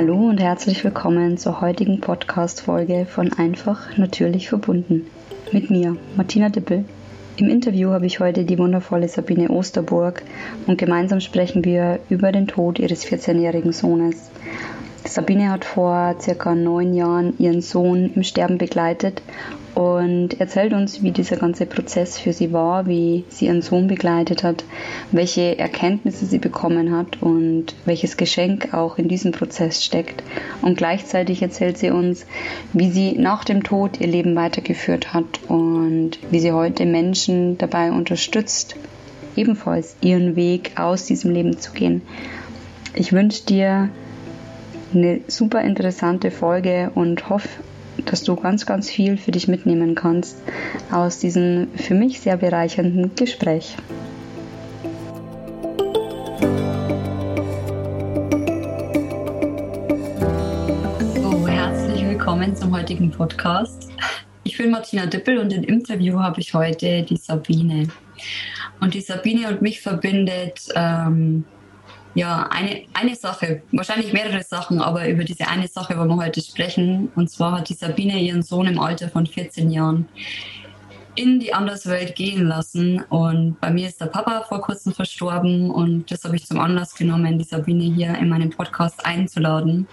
Hallo und herzlich willkommen zur heutigen Podcast-Folge von Einfach Natürlich Verbunden. Mit mir, Martina Dippel. Im Interview habe ich heute die wundervolle Sabine Osterburg und gemeinsam sprechen wir über den Tod ihres 14-jährigen Sohnes. Sabine hat vor circa neun Jahren ihren Sohn im Sterben begleitet und erzählt uns, wie dieser ganze Prozess für sie war, wie sie ihren Sohn begleitet hat, welche Erkenntnisse sie bekommen hat und welches Geschenk auch in diesem Prozess steckt. Und gleichzeitig erzählt sie uns, wie sie nach dem Tod ihr Leben weitergeführt hat und wie sie heute Menschen dabei unterstützt, ebenfalls ihren Weg aus diesem Leben zu gehen. Ich wünsche dir eine super interessante Folge und hoffe, dass du ganz, ganz viel für dich mitnehmen kannst aus diesem für mich sehr bereichernden Gespräch. So, herzlich willkommen zum heutigen Podcast. Ich bin Martina Dippel und im Interview habe ich heute die Sabine. Und die Sabine und mich verbindet ähm, ja, eine, eine Sache, wahrscheinlich mehrere Sachen, aber über diese eine Sache wollen wir heute sprechen. Und zwar hat die Sabine ihren Sohn im Alter von 14 Jahren in die Anderswelt gehen lassen. Und bei mir ist der Papa vor kurzem verstorben und das habe ich zum Anlass genommen, die Sabine hier in meinen Podcast einzuladen,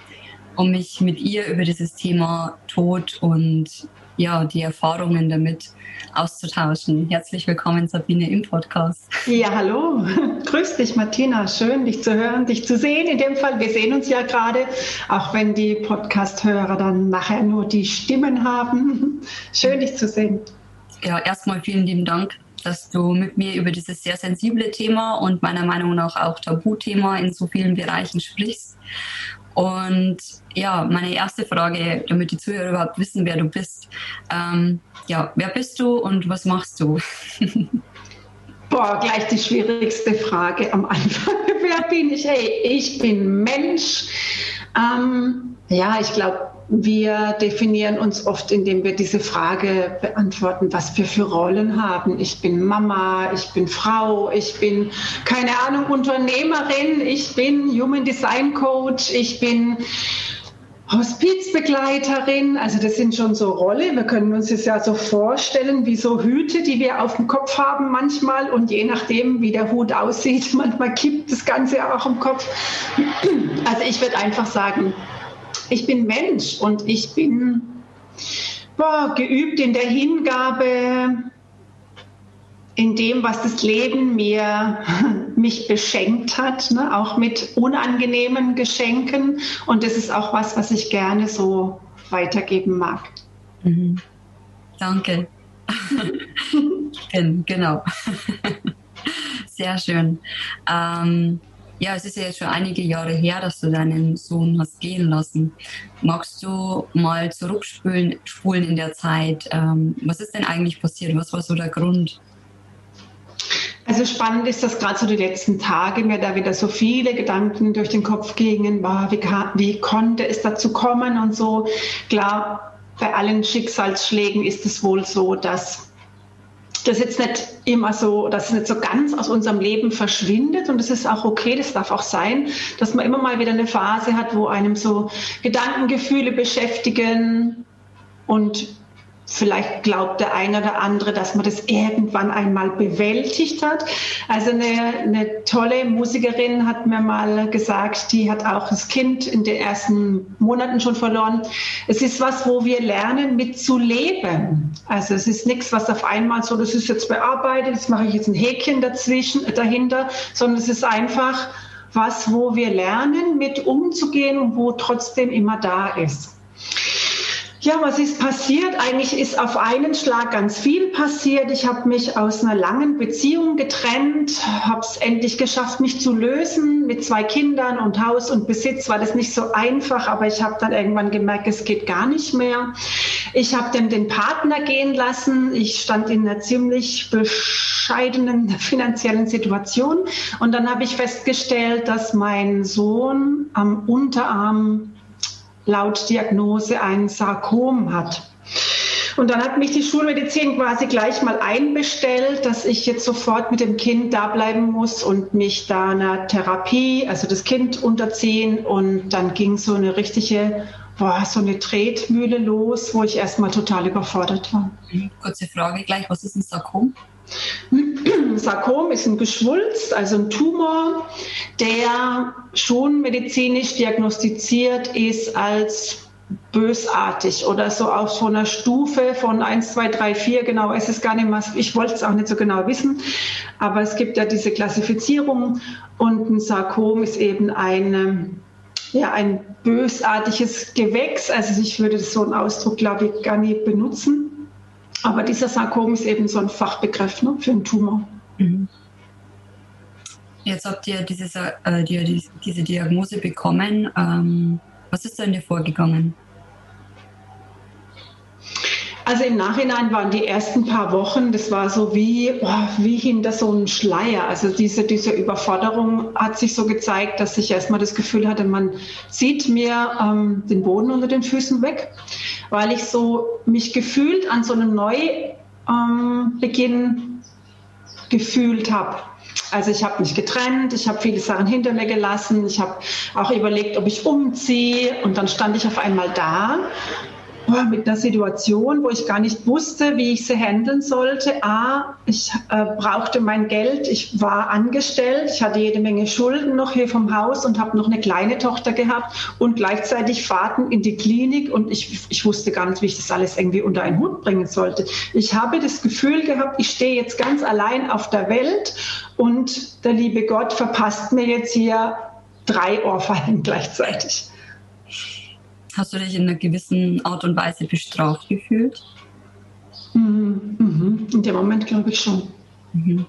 um mich mit ihr über dieses Thema Tod und ja, die Erfahrungen damit auszutauschen. Herzlich willkommen, Sabine, im Podcast. Ja, hallo. Grüß dich, Martina. Schön, dich zu hören, dich zu sehen. In dem Fall, wir sehen uns ja gerade, auch wenn die Podcast-Hörer dann nachher nur die Stimmen haben. Schön, dich zu sehen. Ja, erstmal vielen lieben Dank, dass du mit mir über dieses sehr sensible Thema und meiner Meinung nach auch Tabuthema in so vielen Bereichen sprichst. Und ja, meine erste Frage, damit die Zuhörer überhaupt wissen, wer du bist. Ähm, ja, wer bist du und was machst du? Boah, gleich die schwierigste Frage am Anfang. wer bin ich? Hey, ich bin Mensch. Ähm, ja, ich glaube, wir definieren uns oft, indem wir diese Frage beantworten, was wir für Rollen haben. Ich bin Mama, ich bin Frau, ich bin, keine Ahnung, Unternehmerin, ich bin Human Design Coach, ich bin Hospizbegleiterin, also das sind schon so Rollen. Wir können uns das ja so vorstellen, wie so Hüte, die wir auf dem Kopf haben manchmal. Und je nachdem, wie der Hut aussieht, manchmal kippt das Ganze auch im Kopf. Also ich würde einfach sagen, ich bin Mensch und ich bin boah, geübt in der Hingabe, in dem, was das Leben mir mich beschenkt hat, ne? auch mit unangenehmen Geschenken. Und das ist auch was, was ich gerne so weitergeben mag. Mhm. Danke. genau. Sehr schön. Ähm, ja, es ist ja jetzt schon einige Jahre her, dass du deinen Sohn hast gehen lassen. Magst du mal zurückspulen spulen in der Zeit? Ähm, was ist denn eigentlich passiert? Was war so der Grund? Also spannend ist, dass gerade so die letzten Tage mir da wieder so viele Gedanken durch den Kopf gingen, war, wie, wie konnte es dazu kommen und so. Klar, bei allen Schicksalsschlägen ist es wohl so, dass das jetzt nicht immer so, dass es nicht so ganz aus unserem Leben verschwindet. Und das ist auch okay, das darf auch sein, dass man immer mal wieder eine Phase hat, wo einem so Gedankengefühle beschäftigen und Vielleicht glaubt der eine oder andere, dass man das irgendwann einmal bewältigt hat. Also eine, eine tolle Musikerin hat mir mal gesagt, die hat auch das Kind in den ersten Monaten schon verloren. Es ist was, wo wir lernen, mit zu leben. Also es ist nichts, was auf einmal so, das ist jetzt bearbeitet, jetzt mache ich jetzt ein Häkchen dazwischen, dahinter, sondern es ist einfach was, wo wir lernen, mit umzugehen und wo trotzdem immer da ist. Ja, was ist passiert? Eigentlich ist auf einen Schlag ganz viel passiert. Ich habe mich aus einer langen Beziehung getrennt, habe es endlich geschafft, mich zu lösen. Mit zwei Kindern und Haus und Besitz war das nicht so einfach, aber ich habe dann irgendwann gemerkt, es geht gar nicht mehr. Ich habe dann den Partner gehen lassen. Ich stand in einer ziemlich bescheidenen finanziellen Situation und dann habe ich festgestellt, dass mein Sohn am Unterarm laut Diagnose ein Sarkom hat. Und dann hat mich die Schulmedizin quasi gleich mal einbestellt, dass ich jetzt sofort mit dem Kind da bleiben muss und mich da einer Therapie, also das Kind unterziehen. Und dann ging so eine richtige, boah, so eine Tretmühle los, wo ich erstmal total überfordert war. Mhm. Kurze Frage gleich, was ist ein Sarkom? Sarkom ist ein Geschwulst, also ein Tumor, der schon medizinisch diagnostiziert ist als bösartig oder so auf so einer Stufe von 1, 2, 3, 4, genau ist es gar nicht mehr, ich wollte es auch nicht so genau wissen, aber es gibt ja diese Klassifizierung und ein Sarkom ist eben ein, ja, ein bösartiges Gewächs, also ich würde so einen Ausdruck, glaube ich, gar nicht benutzen, aber dieser Sarkom ist eben so ein Fachbegriff ne, für einen Tumor. Mhm. Jetzt habt ihr diese, äh, die, diese Diagnose bekommen. Ähm was ist denn dir vorgegangen? Also im Nachhinein waren die ersten paar Wochen, das war so wie, oh, wie hinter so einem Schleier. Also diese, diese Überforderung hat sich so gezeigt, dass ich erstmal das Gefühl hatte, man zieht mir ähm, den Boden unter den Füßen weg, weil ich so mich gefühlt an so einem Neubeginn ähm, gefühlt habe. Also ich habe mich getrennt, ich habe viele Sachen hinter mir gelassen, ich habe auch überlegt, ob ich umziehe und dann stand ich auf einmal da mit einer Situation, wo ich gar nicht wusste, wie ich sie handeln sollte. A, ich äh, brauchte mein Geld, ich war angestellt, ich hatte jede Menge Schulden noch hier vom Haus und habe noch eine kleine Tochter gehabt und gleichzeitig Fahrten in die Klinik und ich, ich wusste gar nicht, wie ich das alles irgendwie unter einen Hut bringen sollte. Ich habe das Gefühl gehabt, ich stehe jetzt ganz allein auf der Welt und der liebe Gott verpasst mir jetzt hier drei Ohrfeigen gleichzeitig. Hast du dich in einer gewissen Art und Weise bestraft gefühlt? Mhm. Mhm. In dem Moment glaube ich schon. Mhm.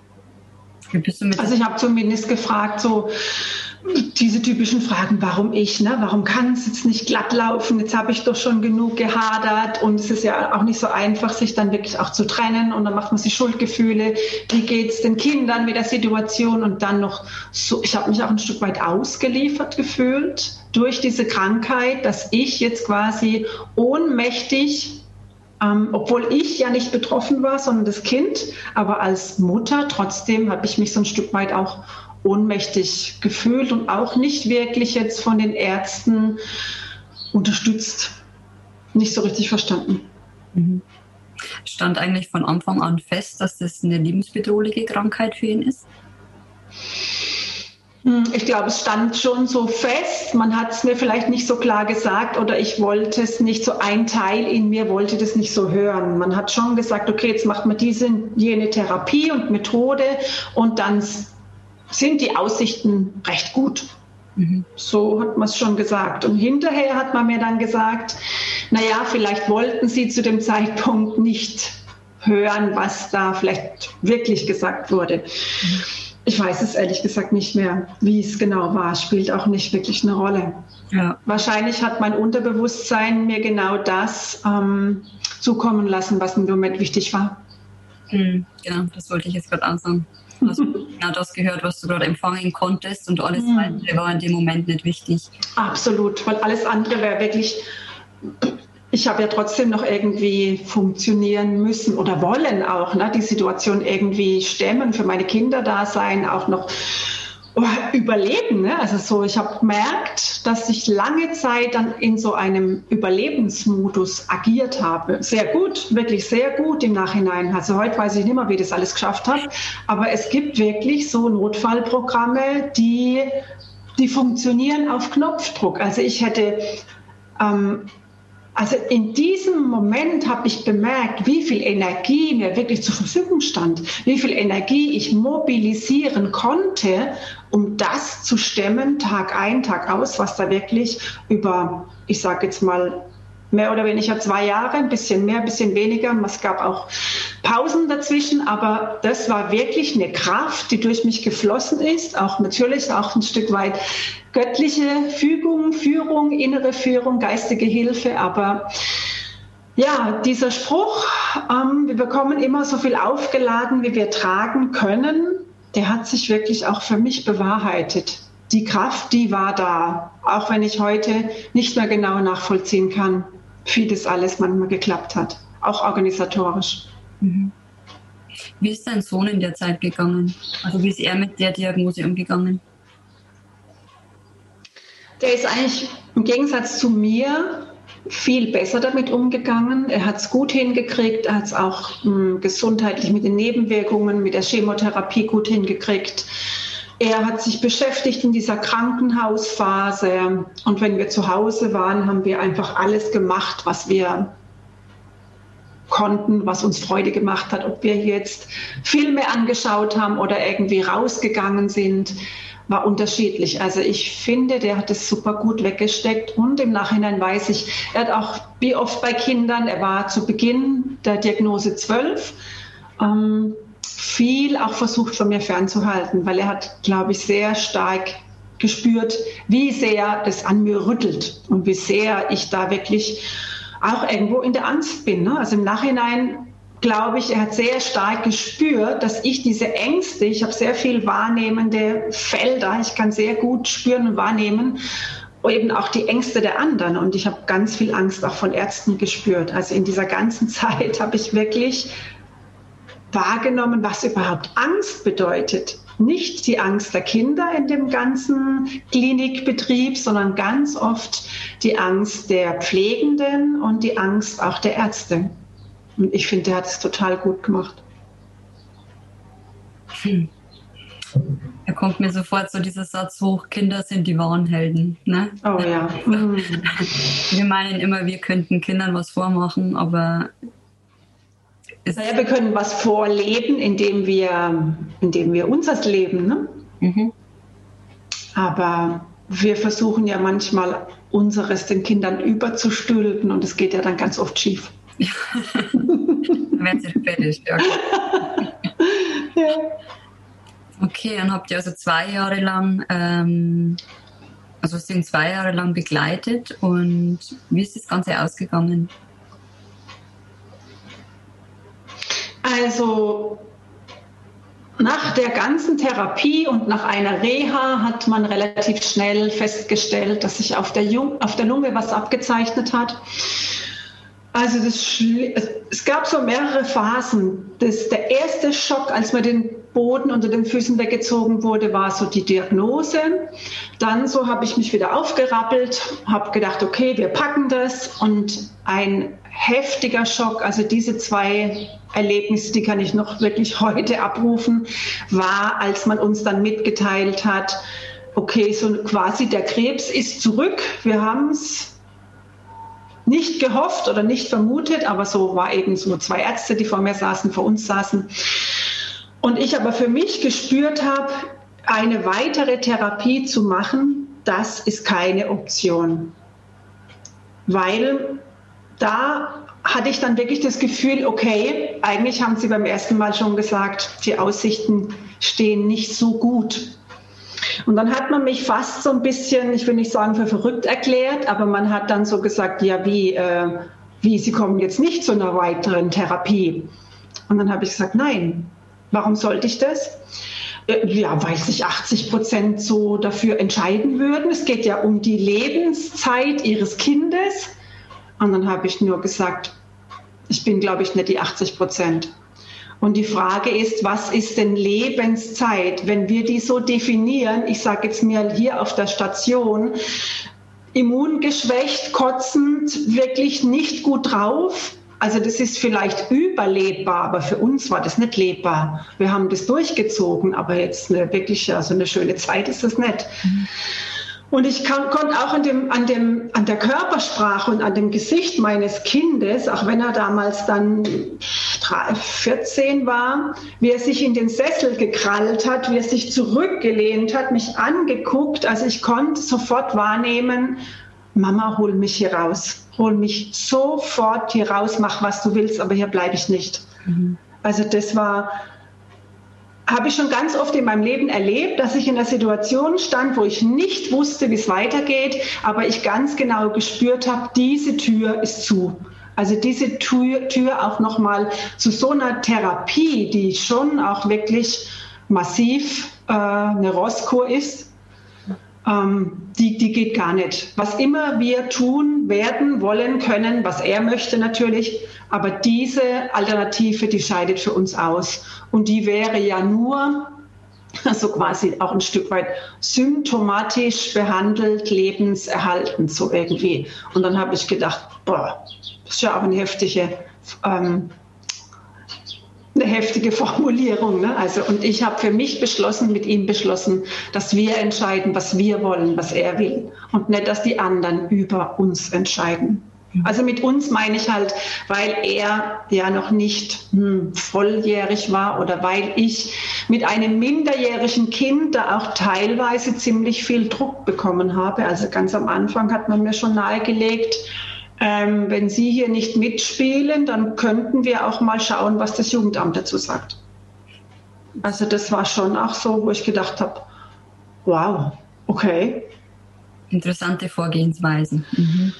Also ich habe zumindest gefragt, so diese typischen Fragen, warum ich, ne? warum kann es jetzt nicht glatt laufen, jetzt habe ich doch schon genug gehadert und es ist ja auch nicht so einfach, sich dann wirklich auch zu trennen und dann macht man sich Schuldgefühle, wie geht es den Kindern mit der Situation und dann noch so, ich habe mich auch ein Stück weit ausgeliefert gefühlt durch diese Krankheit, dass ich jetzt quasi ohnmächtig ähm, obwohl ich ja nicht betroffen war, sondern das Kind, aber als Mutter trotzdem habe ich mich so ein Stück weit auch ohnmächtig gefühlt und auch nicht wirklich jetzt von den Ärzten unterstützt. Nicht so richtig verstanden. Mhm. Stand eigentlich von Anfang an fest, dass das eine lebensbedrohliche Krankheit für ihn ist? Hm, ich glaube, es stand schon so fest. Man hat es mir vielleicht nicht so klar gesagt oder ich wollte es nicht so, ein Teil in mir wollte das nicht so hören. Man hat schon gesagt, okay, jetzt macht man diese, jene Therapie und Methode und dann sind die Aussichten recht gut. Mhm. So hat man es schon gesagt. Und hinterher hat man mir dann gesagt, naja, vielleicht wollten Sie zu dem Zeitpunkt nicht hören, was da vielleicht wirklich gesagt wurde. Mhm. Ich weiß es ehrlich gesagt nicht mehr, wie es genau war. Spielt auch nicht wirklich eine Rolle. Ja. Wahrscheinlich hat mein Unterbewusstsein mir genau das ähm, zukommen lassen, was im Moment wichtig war. Mhm, genau, das wollte ich jetzt gerade ansagen. Du genau das gehört, was du gerade empfangen konntest und alles mhm. weitere war in dem Moment nicht wichtig. Absolut, weil alles andere wäre wirklich ich habe ja trotzdem noch irgendwie funktionieren müssen oder wollen auch, ne, die Situation irgendwie stemmen, für meine Kinder da sein, auch noch überleben. Ne? Also so, ich habe gemerkt, dass ich lange Zeit dann in so einem Überlebensmodus agiert habe. Sehr gut, wirklich sehr gut im Nachhinein. Also heute weiß ich nicht mehr, wie das alles geschafft hat, aber es gibt wirklich so Notfallprogramme, die die funktionieren auf Knopfdruck. Also ich hätte ähm, also in diesem Moment habe ich bemerkt, wie viel Energie mir wirklich zur Verfügung stand, wie viel Energie ich mobilisieren konnte, um das zu stemmen, Tag ein, Tag aus, was da wirklich über, ich sage jetzt mal, mehr oder weniger zwei Jahre, ein bisschen mehr, ein bisschen weniger. Es gab auch Pausen dazwischen, aber das war wirklich eine Kraft, die durch mich geflossen ist. Auch natürlich auch ein Stück weit göttliche Fügung, Führung, innere Führung, geistige Hilfe, aber ja, dieser Spruch, ähm, wir bekommen immer so viel aufgeladen, wie wir tragen können, der hat sich wirklich auch für mich bewahrheitet. Die Kraft, die war da, auch wenn ich heute nicht mehr genau nachvollziehen kann, wie das alles manchmal geklappt hat. auch organisatorisch. Mhm. Wie ist dein Sohn in der Zeit gegangen? Also wie ist er mit der Diagnose umgegangen? Der ist eigentlich im Gegensatz zu mir viel besser damit umgegangen. Er hat es gut hingekriegt, er hat es auch mh, hm, gesundheitlich mit den Nebenwirkungen, mit der Chemotherapie gut hingekriegt. Er hat sich beschäftigt in dieser Krankenhausphase und wenn wir zu Hause waren, haben wir einfach alles gemacht, was wir konnten, was uns Freude gemacht hat, ob wir jetzt Filme angeschaut haben oder irgendwie rausgegangen sind war unterschiedlich. Also ich finde, der hat es super gut weggesteckt und im Nachhinein weiß ich, er hat auch wie oft bei Kindern, er war zu Beginn der Diagnose 12, ähm, viel auch versucht von mir fernzuhalten, weil er hat, glaube ich, sehr stark gespürt, wie sehr das an mir rüttelt und wie sehr ich da wirklich auch irgendwo in der Angst bin. Ne? Also im Nachhinein glaube ich, er hat sehr stark gespürt, dass ich diese Ängste, ich habe sehr viel wahrnehmende Felder, ich kann sehr gut spüren und wahrnehmen, eben auch die Ängste der anderen. Und ich habe ganz viel Angst auch von Ärzten gespürt. Also in dieser ganzen Zeit habe ich wirklich wahrgenommen, was überhaupt Angst bedeutet. Nicht die Angst der Kinder in dem ganzen Klinikbetrieb, sondern ganz oft die Angst der Pflegenden und die Angst auch der Ärzte. Und ich finde, der hat es total gut gemacht. Hm. Da kommt mir sofort so dieser Satz hoch, Kinder sind die wahren Helden. Ne? Oh ja. Mhm. Wir meinen immer, wir könnten Kindern was vormachen, aber naja, wir können was vorleben, indem wir, indem wir unseres leben. Ne? Mhm. Aber wir versuchen ja manchmal unseres den Kindern überzustülpen und es geht ja dann ganz oft schief. Wenn sie fertig, ja. ja. Okay, dann habt ihr also zwei Jahre lang, ähm, also sind zwei Jahre lang begleitet und wie ist das Ganze ausgegangen? Also nach der ganzen Therapie und nach einer Reha hat man relativ schnell festgestellt, dass sich auf der, Jung, auf der Lunge was abgezeichnet hat. Also das, es gab so mehrere Phasen. Das, der erste Schock, als mir den Boden unter den Füßen weggezogen wurde, war so die Diagnose. Dann so habe ich mich wieder aufgerappelt, habe gedacht, okay, wir packen das. Und ein heftiger Schock, also diese zwei Erlebnisse, die kann ich noch wirklich heute abrufen, war, als man uns dann mitgeteilt hat, okay, so quasi der Krebs ist zurück, wir haben es nicht gehofft oder nicht vermutet, aber so war eben so zwei Ärzte, die vor mir saßen, vor uns saßen. Und ich aber für mich gespürt habe, eine weitere Therapie zu machen, das ist keine Option. Weil da hatte ich dann wirklich das Gefühl, okay, eigentlich haben Sie beim ersten Mal schon gesagt, die Aussichten stehen nicht so gut. Und dann hat man mich fast so ein bisschen, ich will nicht sagen für verrückt erklärt, aber man hat dann so gesagt, ja, wie, äh, wie, Sie kommen jetzt nicht zu einer weiteren Therapie. Und dann habe ich gesagt, nein, warum sollte ich das? Äh, ja, weil sich 80 Prozent so dafür entscheiden würden. Es geht ja um die Lebenszeit ihres Kindes. Und dann habe ich nur gesagt, ich bin, glaube ich, nicht die 80 Prozent. Und die Frage ist, was ist denn Lebenszeit? Wenn wir die so definieren, ich sage jetzt mir hier auf der Station, immungeschwächt, kotzend, wirklich nicht gut drauf. Also das ist vielleicht überlebbar, aber für uns war das nicht lebbar. Wir haben das durchgezogen, aber jetzt eine, wirklich, also eine schöne Zeit ist das nicht. Mhm. Und ich kann, konnte auch an, dem, an, dem, an der Körpersprache und an dem Gesicht meines Kindes, auch wenn er damals dann 14 war, wie er sich in den Sessel gekrallt hat, wie er sich zurückgelehnt hat, mich angeguckt. Also ich konnte sofort wahrnehmen, Mama, hol mich hier raus. Hol mich sofort hier raus, mach was du willst, aber hier bleibe ich nicht. Mhm. Also das war habe ich schon ganz oft in meinem Leben erlebt, dass ich in einer Situation stand, wo ich nicht wusste, wie es weitergeht, aber ich ganz genau gespürt habe, diese Tür ist zu. Also diese Tür, Tür auch nochmal zu so einer Therapie, die schon auch wirklich massiv äh, eine Rosskur ist, ähm, die, die geht gar nicht. Was immer wir tun, werden, wollen, können, was er möchte natürlich, aber diese Alternative, die scheidet für uns aus. Und die wäre ja nur, also quasi auch ein Stück weit symptomatisch behandelt, lebenserhaltend so irgendwie. Und dann habe ich gedacht, boah, das ist ja auch eine heftige ähm, eine heftige Formulierung. Ne? Also, und ich habe für mich beschlossen, mit ihm beschlossen, dass wir entscheiden, was wir wollen, was er will. Und nicht, dass die anderen über uns entscheiden. Also mit uns meine ich halt, weil er ja noch nicht hm, volljährig war oder weil ich mit einem minderjährigen Kind da auch teilweise ziemlich viel Druck bekommen habe. Also ganz am Anfang hat man mir schon nahegelegt, ähm, wenn Sie hier nicht mitspielen, dann könnten wir auch mal schauen, was das Jugendamt dazu sagt. Also das war schon auch so, wo ich gedacht habe, wow, okay. Interessante Vorgehensweisen. Mhm.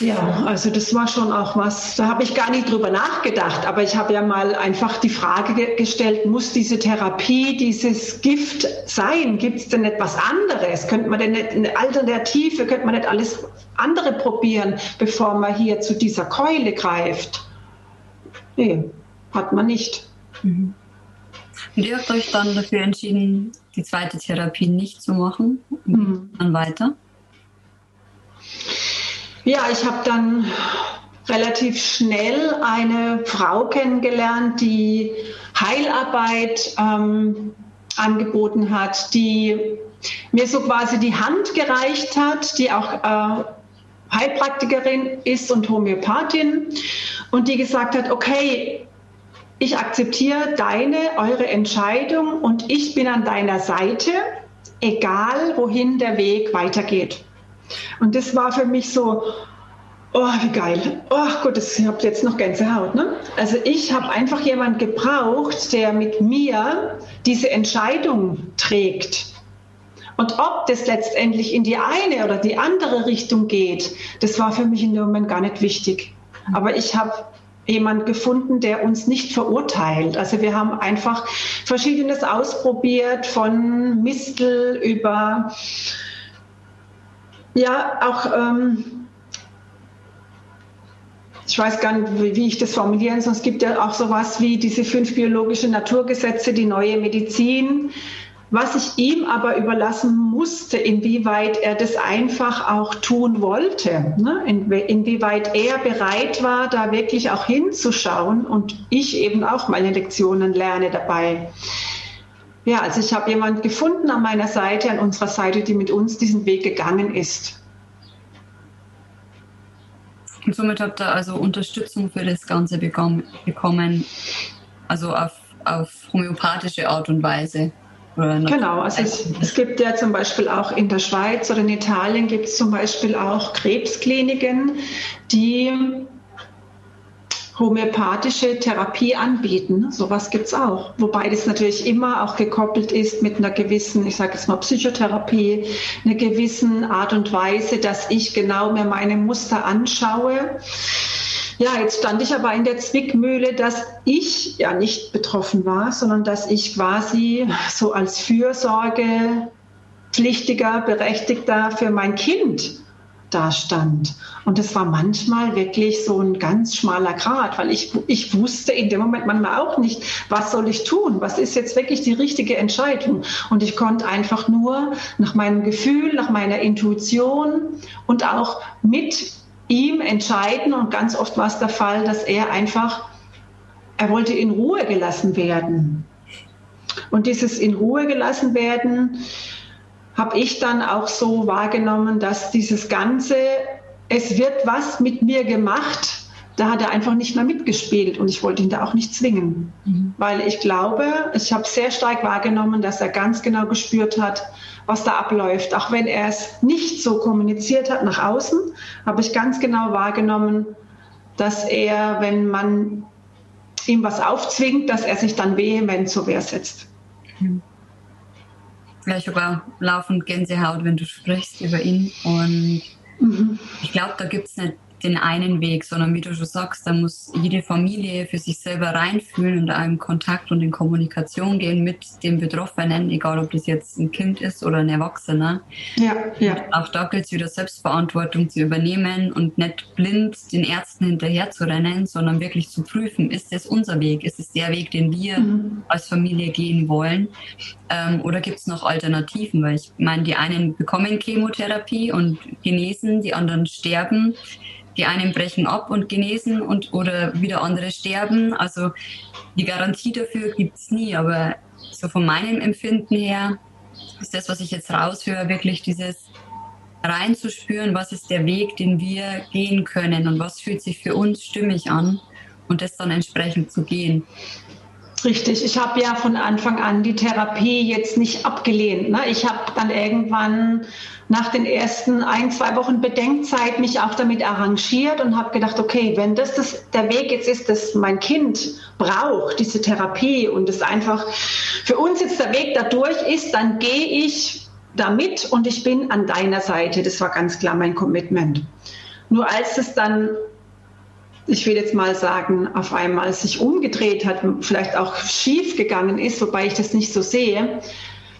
Ja, also das war schon auch was, da habe ich gar nicht drüber nachgedacht, aber ich habe ja mal einfach die Frage ge gestellt, muss diese Therapie, dieses Gift sein? Gibt es denn etwas anderes? Könnte man denn nicht eine Alternative, könnte man nicht alles andere probieren, bevor man hier zu dieser Keule greift? Nee, hat man nicht. Mhm. Und ihr habt euch dann dafür entschieden, die zweite Therapie nicht zu machen? Mhm. Dann weiter? Ja, ich habe dann relativ schnell eine Frau kennengelernt, die Heilarbeit ähm, angeboten hat, die mir so quasi die Hand gereicht hat, die auch äh, Heilpraktikerin ist und Homöopathin und die gesagt hat, okay, ich akzeptiere deine, eure Entscheidung und ich bin an deiner Seite, egal wohin der Weg weitergeht. Und das war für mich so, oh, wie geil. Oh Gott, ich habe jetzt noch Gänsehaut. Ne? Also ich habe einfach jemand gebraucht, der mit mir diese Entscheidung trägt. Und ob das letztendlich in die eine oder die andere Richtung geht, das war für mich in dem Moment gar nicht wichtig. Aber ich habe jemand gefunden, der uns nicht verurteilt. Also wir haben einfach Verschiedenes ausprobiert, von Mistel über ja, auch, ähm, ich weiß gar nicht, wie, wie ich das formulieren soll. Es gibt ja auch sowas wie diese fünf biologischen Naturgesetze, die neue Medizin. Was ich ihm aber überlassen musste, inwieweit er das einfach auch tun wollte, ne? In, inwieweit er bereit war, da wirklich auch hinzuschauen und ich eben auch meine Lektionen lerne dabei. Ja, also ich habe jemand gefunden an meiner Seite, an unserer Seite, die mit uns diesen Weg gegangen ist. Und somit habt ihr also Unterstützung für das Ganze bekommen, also auf, auf homöopathische Art und Weise. Genau, also es, es, gibt ja zum Beispiel auch in der Schweiz oder in Italien gibt es zum Beispiel auch Krebskliniken, die homöopathische Therapie anbieten. Sowas gibt es auch. Wobei das natürlich immer auch gekoppelt ist mit einer gewissen, ich sage jetzt mal Psychotherapie, einer gewissen Art und Weise, dass ich genau mir meine Muster anschaue. Ja, jetzt stand ich aber in der Zwickmühle, dass ich ja nicht betroffen war, sondern dass ich quasi so als Fürsorge pflichtiger, berechtigter für mein Kind da stand. Und es war manchmal wirklich so ein ganz schmaler Grat, weil ich, ich wusste in dem Moment manchmal auch nicht, was soll ich tun? Was ist jetzt wirklich die richtige Entscheidung? Und ich konnte einfach nur nach meinem Gefühl, nach meiner Intuition und auch mit ihm entscheiden. Und ganz oft war es der Fall, dass er einfach, er wollte in Ruhe gelassen werden. Und dieses in Ruhe gelassen werden, habe ich dann auch so wahrgenommen, dass dieses Ganze, es wird was mit mir gemacht, da hat er einfach nicht mehr mitgespielt und ich wollte ihn da auch nicht zwingen, mhm. weil ich glaube, ich habe sehr stark wahrgenommen, dass er ganz genau gespürt hat, was da abläuft. Auch wenn er es nicht so kommuniziert hat nach außen, habe ich ganz genau wahrgenommen, dass er, wenn man ihm was aufzwingt, dass er sich dann vehement zur Wehr setzt. Mhm vielleicht sogar laufend Gänsehaut, wenn du sprichst über ihn. Und mhm. ich glaube, da gibt es nicht den einen Weg, sondern wie du schon sagst, da muss jede Familie für sich selber reinfühlen und da in Kontakt und in Kommunikation gehen mit dem Betroffenen, egal ob das jetzt ein Kind ist oder ein Erwachsener. Ja, ja. Und auch da gilt es wieder Selbstverantwortung zu übernehmen und nicht blind den Ärzten hinterher zu rennen, sondern wirklich zu prüfen, ist das unser Weg, ist es der Weg, den wir mhm. als Familie gehen wollen ähm, oder gibt es noch Alternativen? Weil ich meine, die einen bekommen Chemotherapie und genesen, die anderen sterben die einen brechen ab und genesen und oder wieder andere sterben. Also die Garantie dafür gibt es nie, aber so von meinem Empfinden her ist das, was ich jetzt raushöre, wirklich dieses reinzuspüren, was ist der Weg, den wir gehen können und was fühlt sich für uns stimmig an und das dann entsprechend zu gehen. Richtig, ich habe ja von Anfang an die Therapie jetzt nicht abgelehnt. Ne? Ich habe dann irgendwann nach den ersten ein, zwei Wochen Bedenkzeit mich auch damit arrangiert und habe gedacht, okay, wenn das, das der Weg jetzt ist, dass mein Kind braucht, diese Therapie und es einfach für uns jetzt der Weg dadurch ist, dann gehe ich damit und ich bin an deiner Seite. Das war ganz klar mein Commitment. Nur als es dann ich will jetzt mal sagen, auf einmal sich umgedreht hat, vielleicht auch schief gegangen ist, wobei ich das nicht so sehe,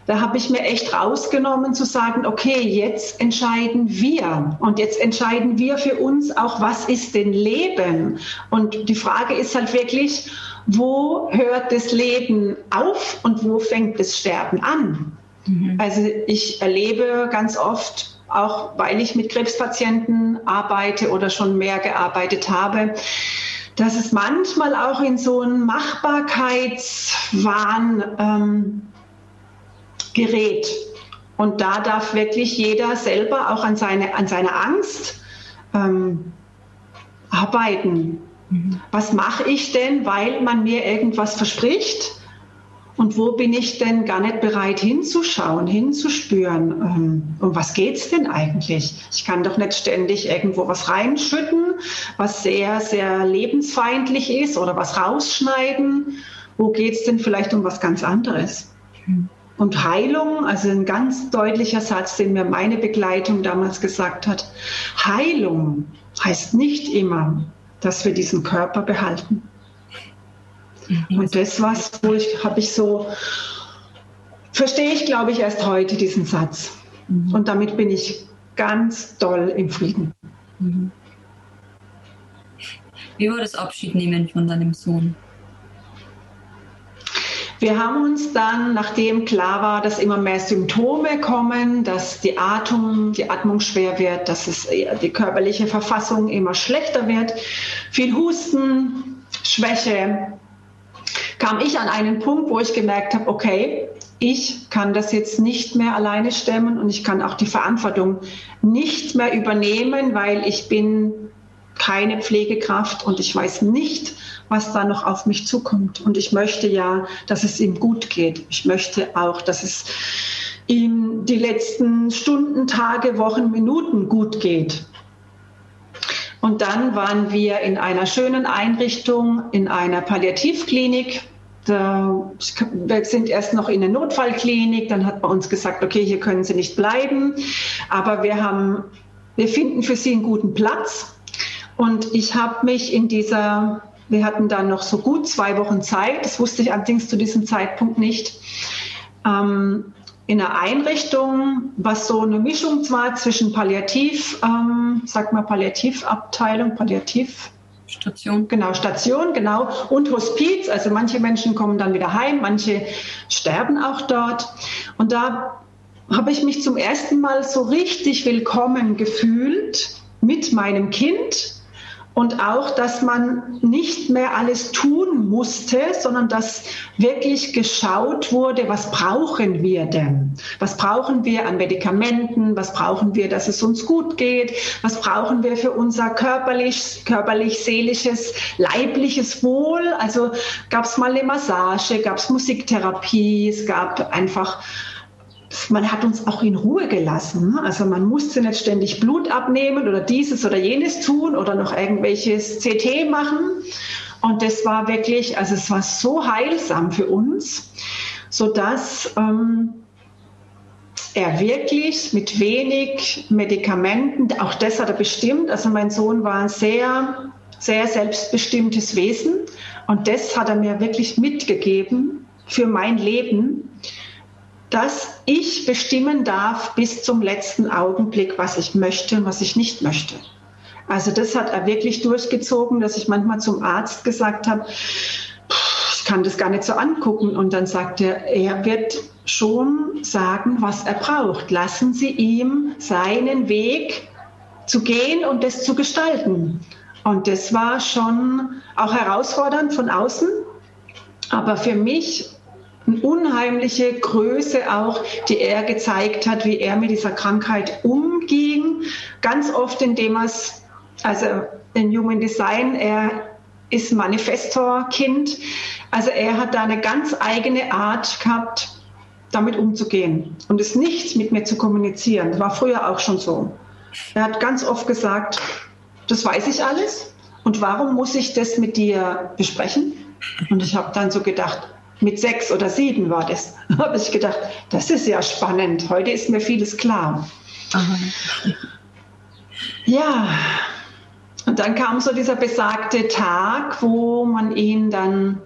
da habe ich mir echt rausgenommen zu sagen, okay, jetzt entscheiden wir und jetzt entscheiden wir für uns auch, was ist denn Leben? Und die Frage ist halt wirklich, wo hört das Leben auf und wo fängt das Sterben an? Mhm. Also ich erlebe ganz oft auch weil ich mit Krebspatienten arbeite oder schon mehr gearbeitet habe, dass es manchmal auch in so einen Machbarkeitswahn ähm, gerät. Und da darf wirklich jeder selber auch an, seine, an seiner Angst ähm, arbeiten. Mhm. Was mache ich denn, weil man mir irgendwas verspricht? Und wo bin ich denn gar nicht bereit hinzuschauen, hinzuspüren? Ähm, um was geht es denn eigentlich? Ich kann doch nicht ständig irgendwo was reinschütten, was sehr, sehr lebensfeindlich ist oder was rausschneiden. Wo geht es denn vielleicht um was ganz anderes? Und Heilung, also ein ganz deutlicher Satz, den mir meine Begleitung damals gesagt hat, Heilung heißt nicht immer, dass wir diesen Körper behalten. Und das was, wo ich habe ich so verstehe ich, glaube ich, erst heute diesen Satz. Mhm. Und damit bin ich ganz doll im Frieden. Mhm. Wie war das Abschiednehmen von deinem Sohn? Wir haben uns dann, nachdem klar war, dass immer mehr Symptome kommen, dass die Atmung, die Atmung schwer wird, dass es die körperliche Verfassung immer schlechter wird, viel Husten, Schwäche, kam ich an einen Punkt, wo ich gemerkt habe, okay, ich kann das jetzt nicht mehr alleine stemmen und ich kann auch die Verantwortung nicht mehr übernehmen, weil ich bin keine Pflegekraft und ich weiß nicht, was da noch auf mich zukommt. Und ich möchte ja, dass es ihm gut geht. Ich möchte auch, dass es ihm die letzten Stunden, Tage, Wochen, Minuten gut geht. Und dann waren wir in einer schönen Einrichtung, in einer Palliativklinik. Da, wir sind erst noch in der Notfallklinik, dann hat man uns gesagt, okay, hier können Sie nicht bleiben, aber wir haben, wir finden für Sie einen guten Platz. Und ich habe mich in dieser, wir hatten dann noch so gut zwei Wochen Zeit, das wusste ich allerdings zu diesem Zeitpunkt nicht, ähm, in einer Einrichtung, was so eine Mischung war zwischen Palliativ, ähm, sag mal Palliativabteilung, Palliativ. Station. Genau, Station, genau. Und Hospiz. Also manche Menschen kommen dann wieder heim, manche sterben auch dort. Und da habe ich mich zum ersten Mal so richtig willkommen gefühlt mit meinem Kind und auch, dass man nicht mehr alles tun musste, sondern dass wirklich geschaut wurde, was brauchen wir denn? Was brauchen wir an Medikamenten? Was brauchen wir, dass es uns gut geht? Was brauchen wir für unser körperlich, körperlich, seelisches, leibliches Wohl? Also gab es mal eine Massage, gab es Musiktherapie, es gab einfach man hat uns auch in Ruhe gelassen. Also man musste nicht ständig Blut abnehmen oder dieses oder jenes tun oder noch irgendwelches CT machen. Und das war wirklich, also es war so heilsam für uns, sodass ähm, er wirklich mit wenig Medikamenten, auch das hat er bestimmt, also mein Sohn war ein sehr, sehr selbstbestimmtes Wesen und das hat er mir wirklich mitgegeben für mein Leben, dass ich bestimmen darf bis zum letzten Augenblick, was ich möchte und was ich nicht möchte. Also das hat er wirklich durchgezogen, dass ich manchmal zum Arzt gesagt habe, ich kann das gar nicht so angucken. Und dann sagt er, er wird schon sagen, was er braucht. Lassen Sie ihm seinen Weg zu gehen und das zu gestalten. Und das war schon auch herausfordernd von außen, aber für mich unheimliche Größe auch, die er gezeigt hat, wie er mit dieser Krankheit umging. Ganz oft, indem er es, also in Human Design, er ist Manifestor-Kind. Also er hat da eine ganz eigene Art gehabt, damit umzugehen und es nicht mit mir zu kommunizieren. Das war früher auch schon so. Er hat ganz oft gesagt, das weiß ich alles und warum muss ich das mit dir besprechen? Und ich habe dann so gedacht, mit sechs oder sieben war das, habe ich gedacht, das ist ja spannend. Heute ist mir vieles klar. Aha. Ja, und dann kam so dieser besagte Tag, wo man ihn dann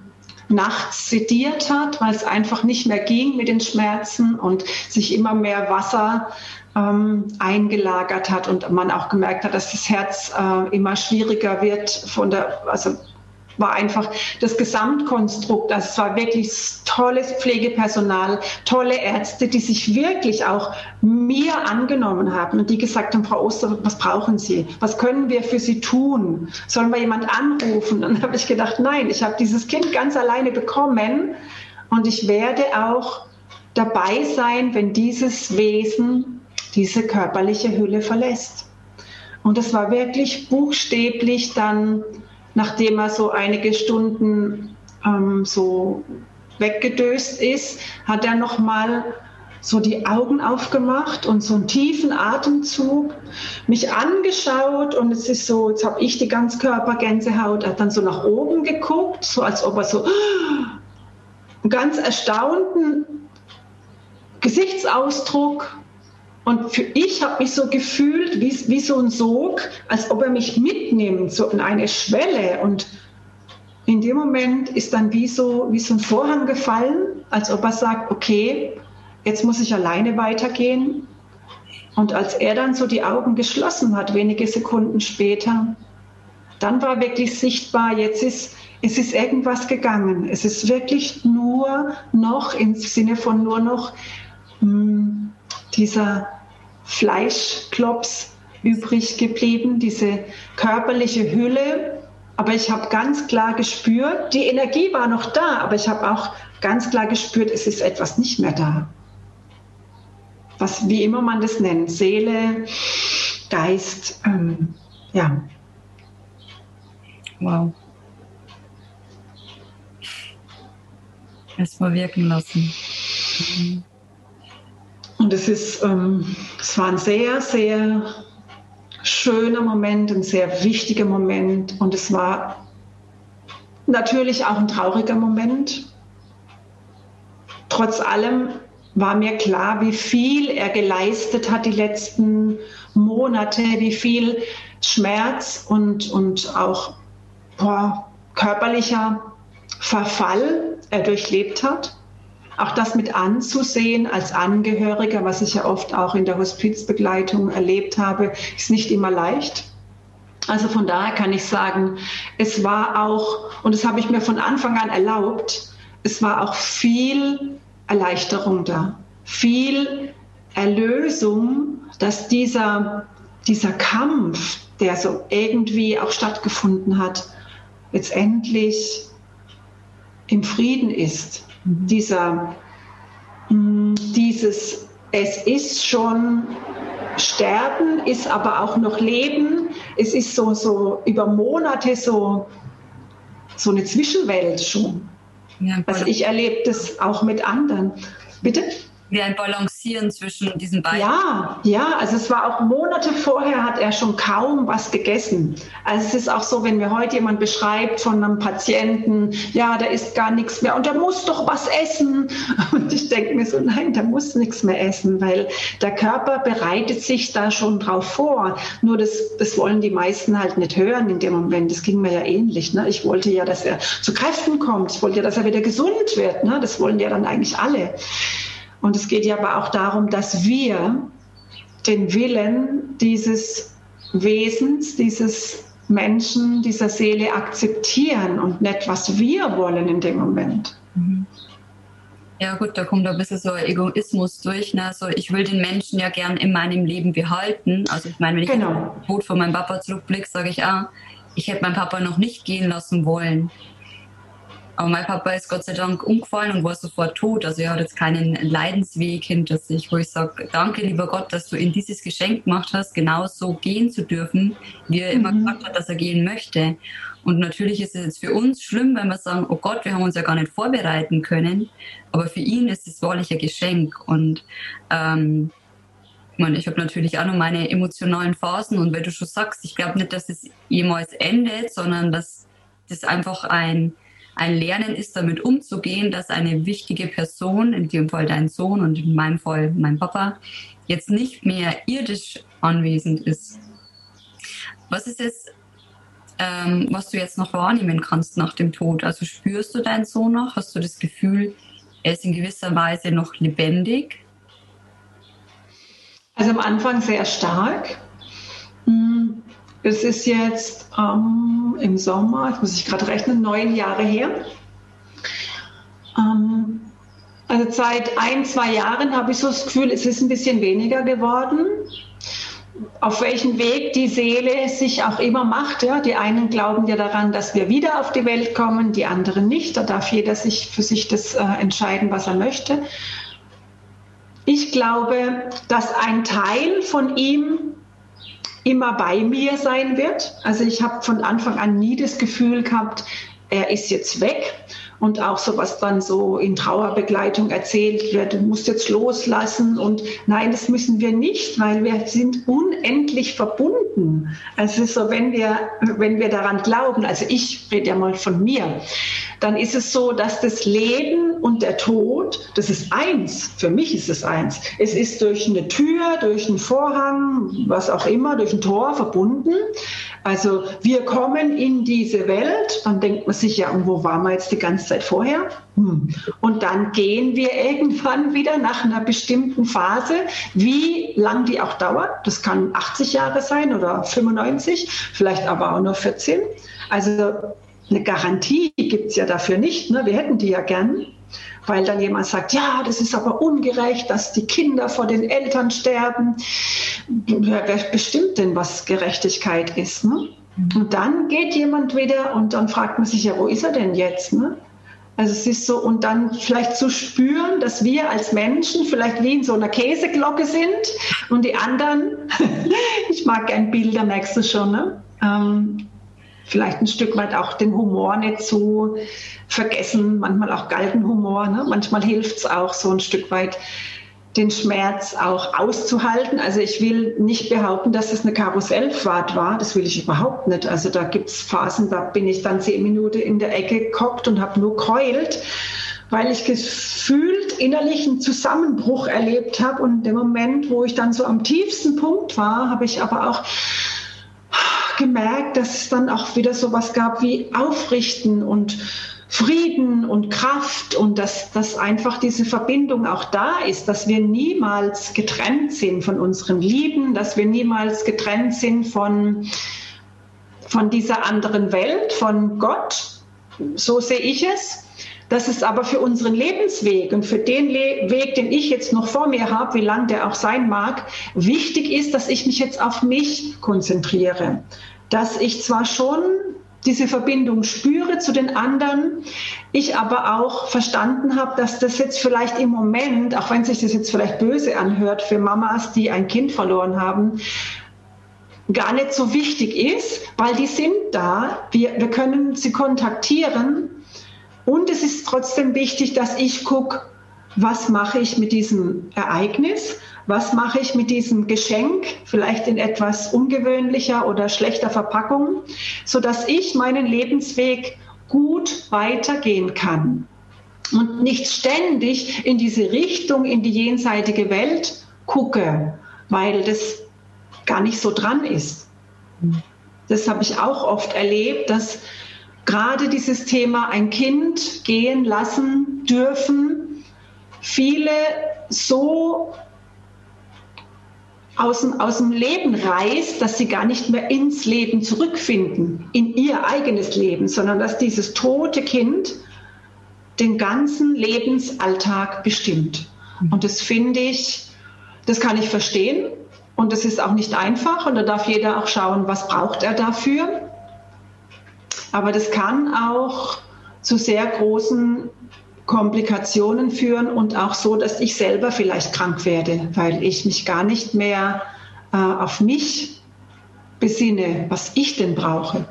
nachts sediert hat, weil es einfach nicht mehr ging mit den Schmerzen und sich immer mehr Wasser ähm, eingelagert hat und man auch gemerkt hat, dass das Herz äh, immer schwieriger wird von der, also war einfach das Gesamtkonstrukt. Also es war wirklich tolles Pflegepersonal, tolle Ärzte, die sich wirklich auch mir angenommen haben und die gesagt haben, Frau Oster, was brauchen Sie? Was können wir für Sie tun? Sollen wir jemand anrufen? Und dann habe ich gedacht, nein, ich habe dieses Kind ganz alleine bekommen und ich werde auch dabei sein, wenn dieses Wesen diese körperliche Hülle verlässt. Und es war wirklich buchstäblich dann nachdem er so einige Stunden ähm, so weggedöst ist, hat er noch mal so die Augen aufgemacht und so einen tiefen Atemzug mich angeschaut und es ist so, jetzt habe ich die Ganzkörpergänsehaut, er hat dann so nach oben geguckt, so als ob er so einen ganz erstaunten Gesichtsausdruck und für ich habe mich so gefühlt wie, wie so ein Sog, als ob er mich mitnimmt, so in eine Schwelle. Und in dem Moment ist dann wie so, wie so ein Vorhang gefallen, als ob er sagt, okay, jetzt muss ich alleine weitergehen. Und als er dann so die Augen geschlossen hat, wenige Sekunden später, dann war wirklich sichtbar, jetzt ist, es ist irgendwas gegangen. Es ist wirklich nur noch im Sinne von nur noch dieser Fleischklops übrig geblieben, diese körperliche Hülle. Aber ich habe ganz klar gespürt, die Energie war noch da, aber ich habe auch ganz klar gespürt, es ist etwas nicht mehr da. Was, wie immer man das nennt, Seele, Geist, ähm, ja. Wow. Es wirken lassen. Mhm. Und es ist, ähm, es war ein sehr, sehr schöner Moment, ein sehr wichtiger Moment. Und es war natürlich auch ein trauriger Moment. Trotz allem war mir klar, wie viel er geleistet hat die letzten Monate, wie viel Schmerz und, und auch boah, körperlicher Verfall er durchlebt hat. Auch das mit anzusehen als Angehöriger, was ich ja oft auch in der Hospizbegleitung erlebt habe, ist nicht immer leicht. Also von daher kann ich sagen, es war auch, und das habe ich mir von Anfang an erlaubt, es war auch viel Erleichterung da, viel Erlösung, dass dieser, dieser Kampf, der so irgendwie auch stattgefunden hat, jetzt endlich im Frieden ist dieser, mm, dieses, es ist schon Sterben, ist aber auch noch Leben. Es ist so, so über Monate so, so eine Zwischenwelt schon. Ja, also ich erlebe das auch mit anderen. Bitte? Wie ein Balancieren kommunizieren zwischen diesen beiden? Ja, ja, also es war auch Monate vorher hat er schon kaum was gegessen. Also es ist auch so, wenn mir heute jemand beschreibt von einem Patienten, ja, der isst gar nichts mehr und der muss doch was essen. Und ich denke mir so, nein, der muss nichts mehr essen, weil der Körper bereitet sich da schon drauf vor. Nur das, das wollen die meisten halt nicht hören in dem Moment. Das ging mir ja ähnlich. Ne? Ich wollte ja, dass er zu Kräften kommt. Ich wollte ja, dass er wieder gesund wird. Ne? Das wollen ja dann eigentlich alle. Und es geht ja aber auch darum, dass wir den Willen dieses Wesens, dieses Menschen, dieser Seele akzeptieren und nicht, was wir wollen in dem Moment. Mhm. Ja gut, da kommt ein bisschen so Egoismus durch. Ne? So, ich will den Menschen ja gern in meinem Leben behalten. Also ich meine, wenn ich genau. den Tod von meinem Papa zurückblicke, sage ich, ah, ich hätte meinen Papa noch nicht gehen lassen wollen. Aber mein Papa ist Gott sei Dank umgefallen und war sofort tot. Also er hat jetzt keinen Leidensweg hinter sich, wo ich sage, danke lieber Gott, dass du ihm dieses Geschenk gemacht hast, genau so gehen zu dürfen, wie er mhm. immer gesagt hat, dass er gehen möchte. Und natürlich ist es jetzt für uns schlimm, wenn wir sagen, oh Gott, wir haben uns ja gar nicht vorbereiten können. Aber für ihn ist es wahrlich ein Geschenk. Und ähm, ich, habe natürlich auch noch meine emotionalen Phasen. Und wenn du schon sagst, ich glaube nicht, dass es jemals endet, sondern dass das einfach ein ein Lernen ist, damit umzugehen, dass eine wichtige Person, in dem Fall dein Sohn und in meinem Fall mein Papa, jetzt nicht mehr irdisch anwesend ist. Was ist es, ähm, was du jetzt noch wahrnehmen kannst nach dem Tod? Also spürst du deinen Sohn noch? Hast du das Gefühl, er ist in gewisser Weise noch lebendig? Also am Anfang sehr stark. Es ist jetzt ähm, im Sommer, jetzt muss ich gerade rechnen, neun Jahre her. Ähm, also seit ein, zwei Jahren habe ich so das Gefühl, es ist ein bisschen weniger geworden. Auf welchen Weg die Seele sich auch immer macht. Ja? Die einen glauben ja daran, dass wir wieder auf die Welt kommen, die anderen nicht. Da darf jeder sich für sich das äh, entscheiden, was er möchte. Ich glaube, dass ein Teil von ihm immer bei mir sein wird. Also ich habe von Anfang an nie das Gefühl gehabt, er ist jetzt weg. Und auch so, was dann so in Trauerbegleitung erzählt wird, du musst jetzt loslassen. Und nein, das müssen wir nicht, weil wir sind unendlich verbunden. Also so, wenn wir, wenn wir daran glauben, also ich rede ja mal von mir, dann ist es so, dass das Leben und der Tod, das ist eins. Für mich ist es eins. Es ist durch eine Tür, durch einen Vorhang, was auch immer, durch ein Tor verbunden. Also wir kommen in diese Welt, dann denkt man sich ja, und wo waren wir jetzt die ganze Zeit vorher? Hm. Und dann gehen wir irgendwann wieder nach einer bestimmten Phase, wie lang die auch dauert. Das kann 80 Jahre sein oder 95, vielleicht aber auch nur 14. Also eine Garantie gibt es ja dafür nicht. Ne? Wir hätten die ja gern weil dann jemand sagt, ja, das ist aber ungerecht, dass die Kinder vor den Eltern sterben. Wer bestimmt denn, was Gerechtigkeit ist? Ne? Mhm. Und dann geht jemand wieder und dann fragt man sich ja, wo ist er denn jetzt? Ne? Also es ist so, und dann vielleicht zu spüren, dass wir als Menschen vielleicht wie in so einer Käseglocke sind und die anderen, ich mag gern Bilder, merkst du schon, ne? Ähm, vielleicht ein Stück weit auch den Humor nicht zu vergessen, manchmal auch Galgenhumor. Ne? Manchmal hilft es auch so ein Stück weit, den Schmerz auch auszuhalten. Also ich will nicht behaupten, dass es eine Karussellfahrt war. Das will ich überhaupt nicht. Also da gibt es Phasen, da bin ich dann zehn Minuten in der Ecke gekocht und habe nur keult, weil ich gefühlt innerlich einen Zusammenbruch erlebt habe. Und in dem Moment, wo ich dann so am tiefsten Punkt war, habe ich aber auch gemerkt, dass es dann auch wieder so was gab wie Aufrichten und Frieden und Kraft und dass, dass einfach diese Verbindung auch da ist, dass wir niemals getrennt sind von unseren Lieben, dass wir niemals getrennt sind von, von dieser anderen Welt, von Gott. So sehe ich es. Das ist aber für unseren Lebensweg und für den Le Weg, den ich jetzt noch vor mir habe, wie lang der auch sein mag, wichtig ist, dass ich mich jetzt auf mich konzentriere. Dass ich zwar schon diese Verbindung spüre zu den anderen, ich aber auch verstanden habe, dass das jetzt vielleicht im Moment, auch wenn sich das jetzt vielleicht böse anhört für Mamas, die ein Kind verloren haben, gar nicht so wichtig ist, weil die sind da, wir, wir können sie kontaktieren und es ist trotzdem wichtig, dass ich gucke, was mache ich mit diesem Ereignis? Was mache ich mit diesem Geschenk, vielleicht in etwas ungewöhnlicher oder schlechter Verpackung, sodass ich meinen Lebensweg gut weitergehen kann und nicht ständig in diese Richtung, in die jenseitige Welt gucke, weil das gar nicht so dran ist. Das habe ich auch oft erlebt, dass gerade dieses Thema ein Kind gehen lassen dürfen, viele so aus dem, aus dem Leben reißt, dass sie gar nicht mehr ins Leben zurückfinden, in ihr eigenes Leben, sondern dass dieses tote Kind den ganzen Lebensalltag bestimmt. Und das finde ich, das kann ich verstehen und das ist auch nicht einfach und da darf jeder auch schauen, was braucht er dafür. Aber das kann auch zu sehr großen Komplikationen führen und auch so, dass ich selber vielleicht krank werde, weil ich mich gar nicht mehr äh, auf mich besinne, was ich denn brauche.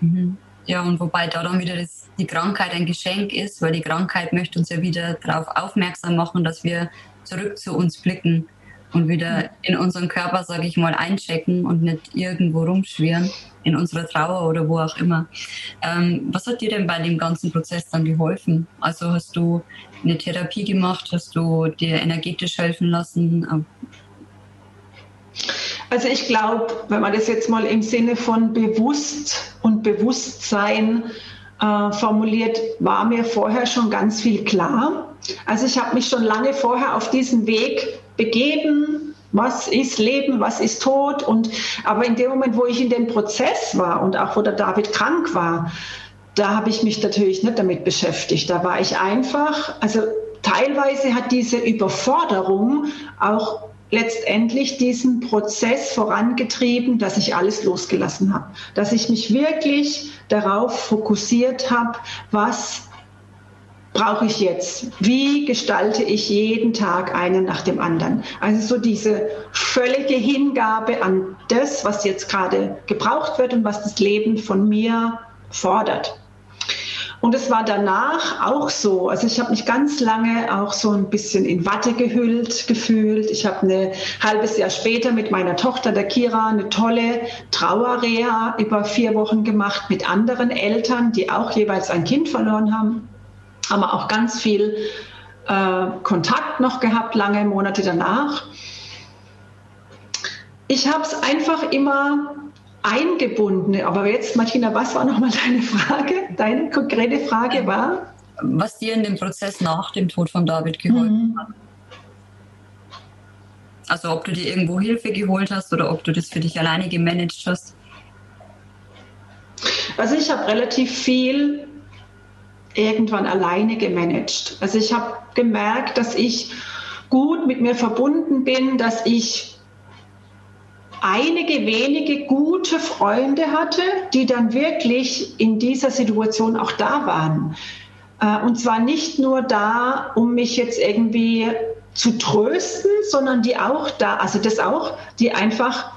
Mhm. Ja, und wobei da dann wieder das, die Krankheit ein Geschenk ist, weil die Krankheit möchte uns ja wieder darauf aufmerksam machen, dass wir zurück zu uns blicken und wieder in unseren Körper, sage ich mal, einchecken und nicht irgendwo rumschwirren, in unserer Trauer oder wo auch immer. Ähm, was hat dir denn bei dem ganzen Prozess dann geholfen? Also hast du eine Therapie gemacht, hast du dir energetisch helfen lassen? Also ich glaube, wenn man das jetzt mal im Sinne von bewusst und Bewusstsein äh, formuliert, war mir vorher schon ganz viel klar. Also ich habe mich schon lange vorher auf diesen Weg begeben, was ist Leben, was ist Tod. Und, aber in dem Moment, wo ich in dem Prozess war und auch wo der David krank war, da habe ich mich natürlich nicht damit beschäftigt. Da war ich einfach, also teilweise hat diese Überforderung auch letztendlich diesen Prozess vorangetrieben, dass ich alles losgelassen habe, dass ich mich wirklich darauf fokussiert habe, was brauche ich jetzt? Wie gestalte ich jeden Tag einen nach dem anderen? Also so diese völlige Hingabe an das, was jetzt gerade gebraucht wird und was das Leben von mir fordert. Und es war danach auch so. Also ich habe mich ganz lange auch so ein bisschen in Watte gehüllt gefühlt. Ich habe ein halbes Jahr später mit meiner Tochter, der Kira, eine tolle Trauerreha über vier Wochen gemacht mit anderen Eltern, die auch jeweils ein Kind verloren haben haben wir auch ganz viel äh, Kontakt noch gehabt, lange Monate danach. Ich habe es einfach immer eingebunden. Aber jetzt, Martina, was war nochmal deine Frage? Deine konkrete Frage war? Was dir in dem Prozess nach dem Tod von David geholfen mhm. hat. Also ob du dir irgendwo Hilfe geholt hast oder ob du das für dich alleine gemanagt hast? Also ich habe relativ viel irgendwann alleine gemanagt. Also ich habe gemerkt, dass ich gut mit mir verbunden bin, dass ich einige wenige gute Freunde hatte, die dann wirklich in dieser Situation auch da waren. Äh, und zwar nicht nur da, um mich jetzt irgendwie zu trösten, sondern die auch da, also das auch, die einfach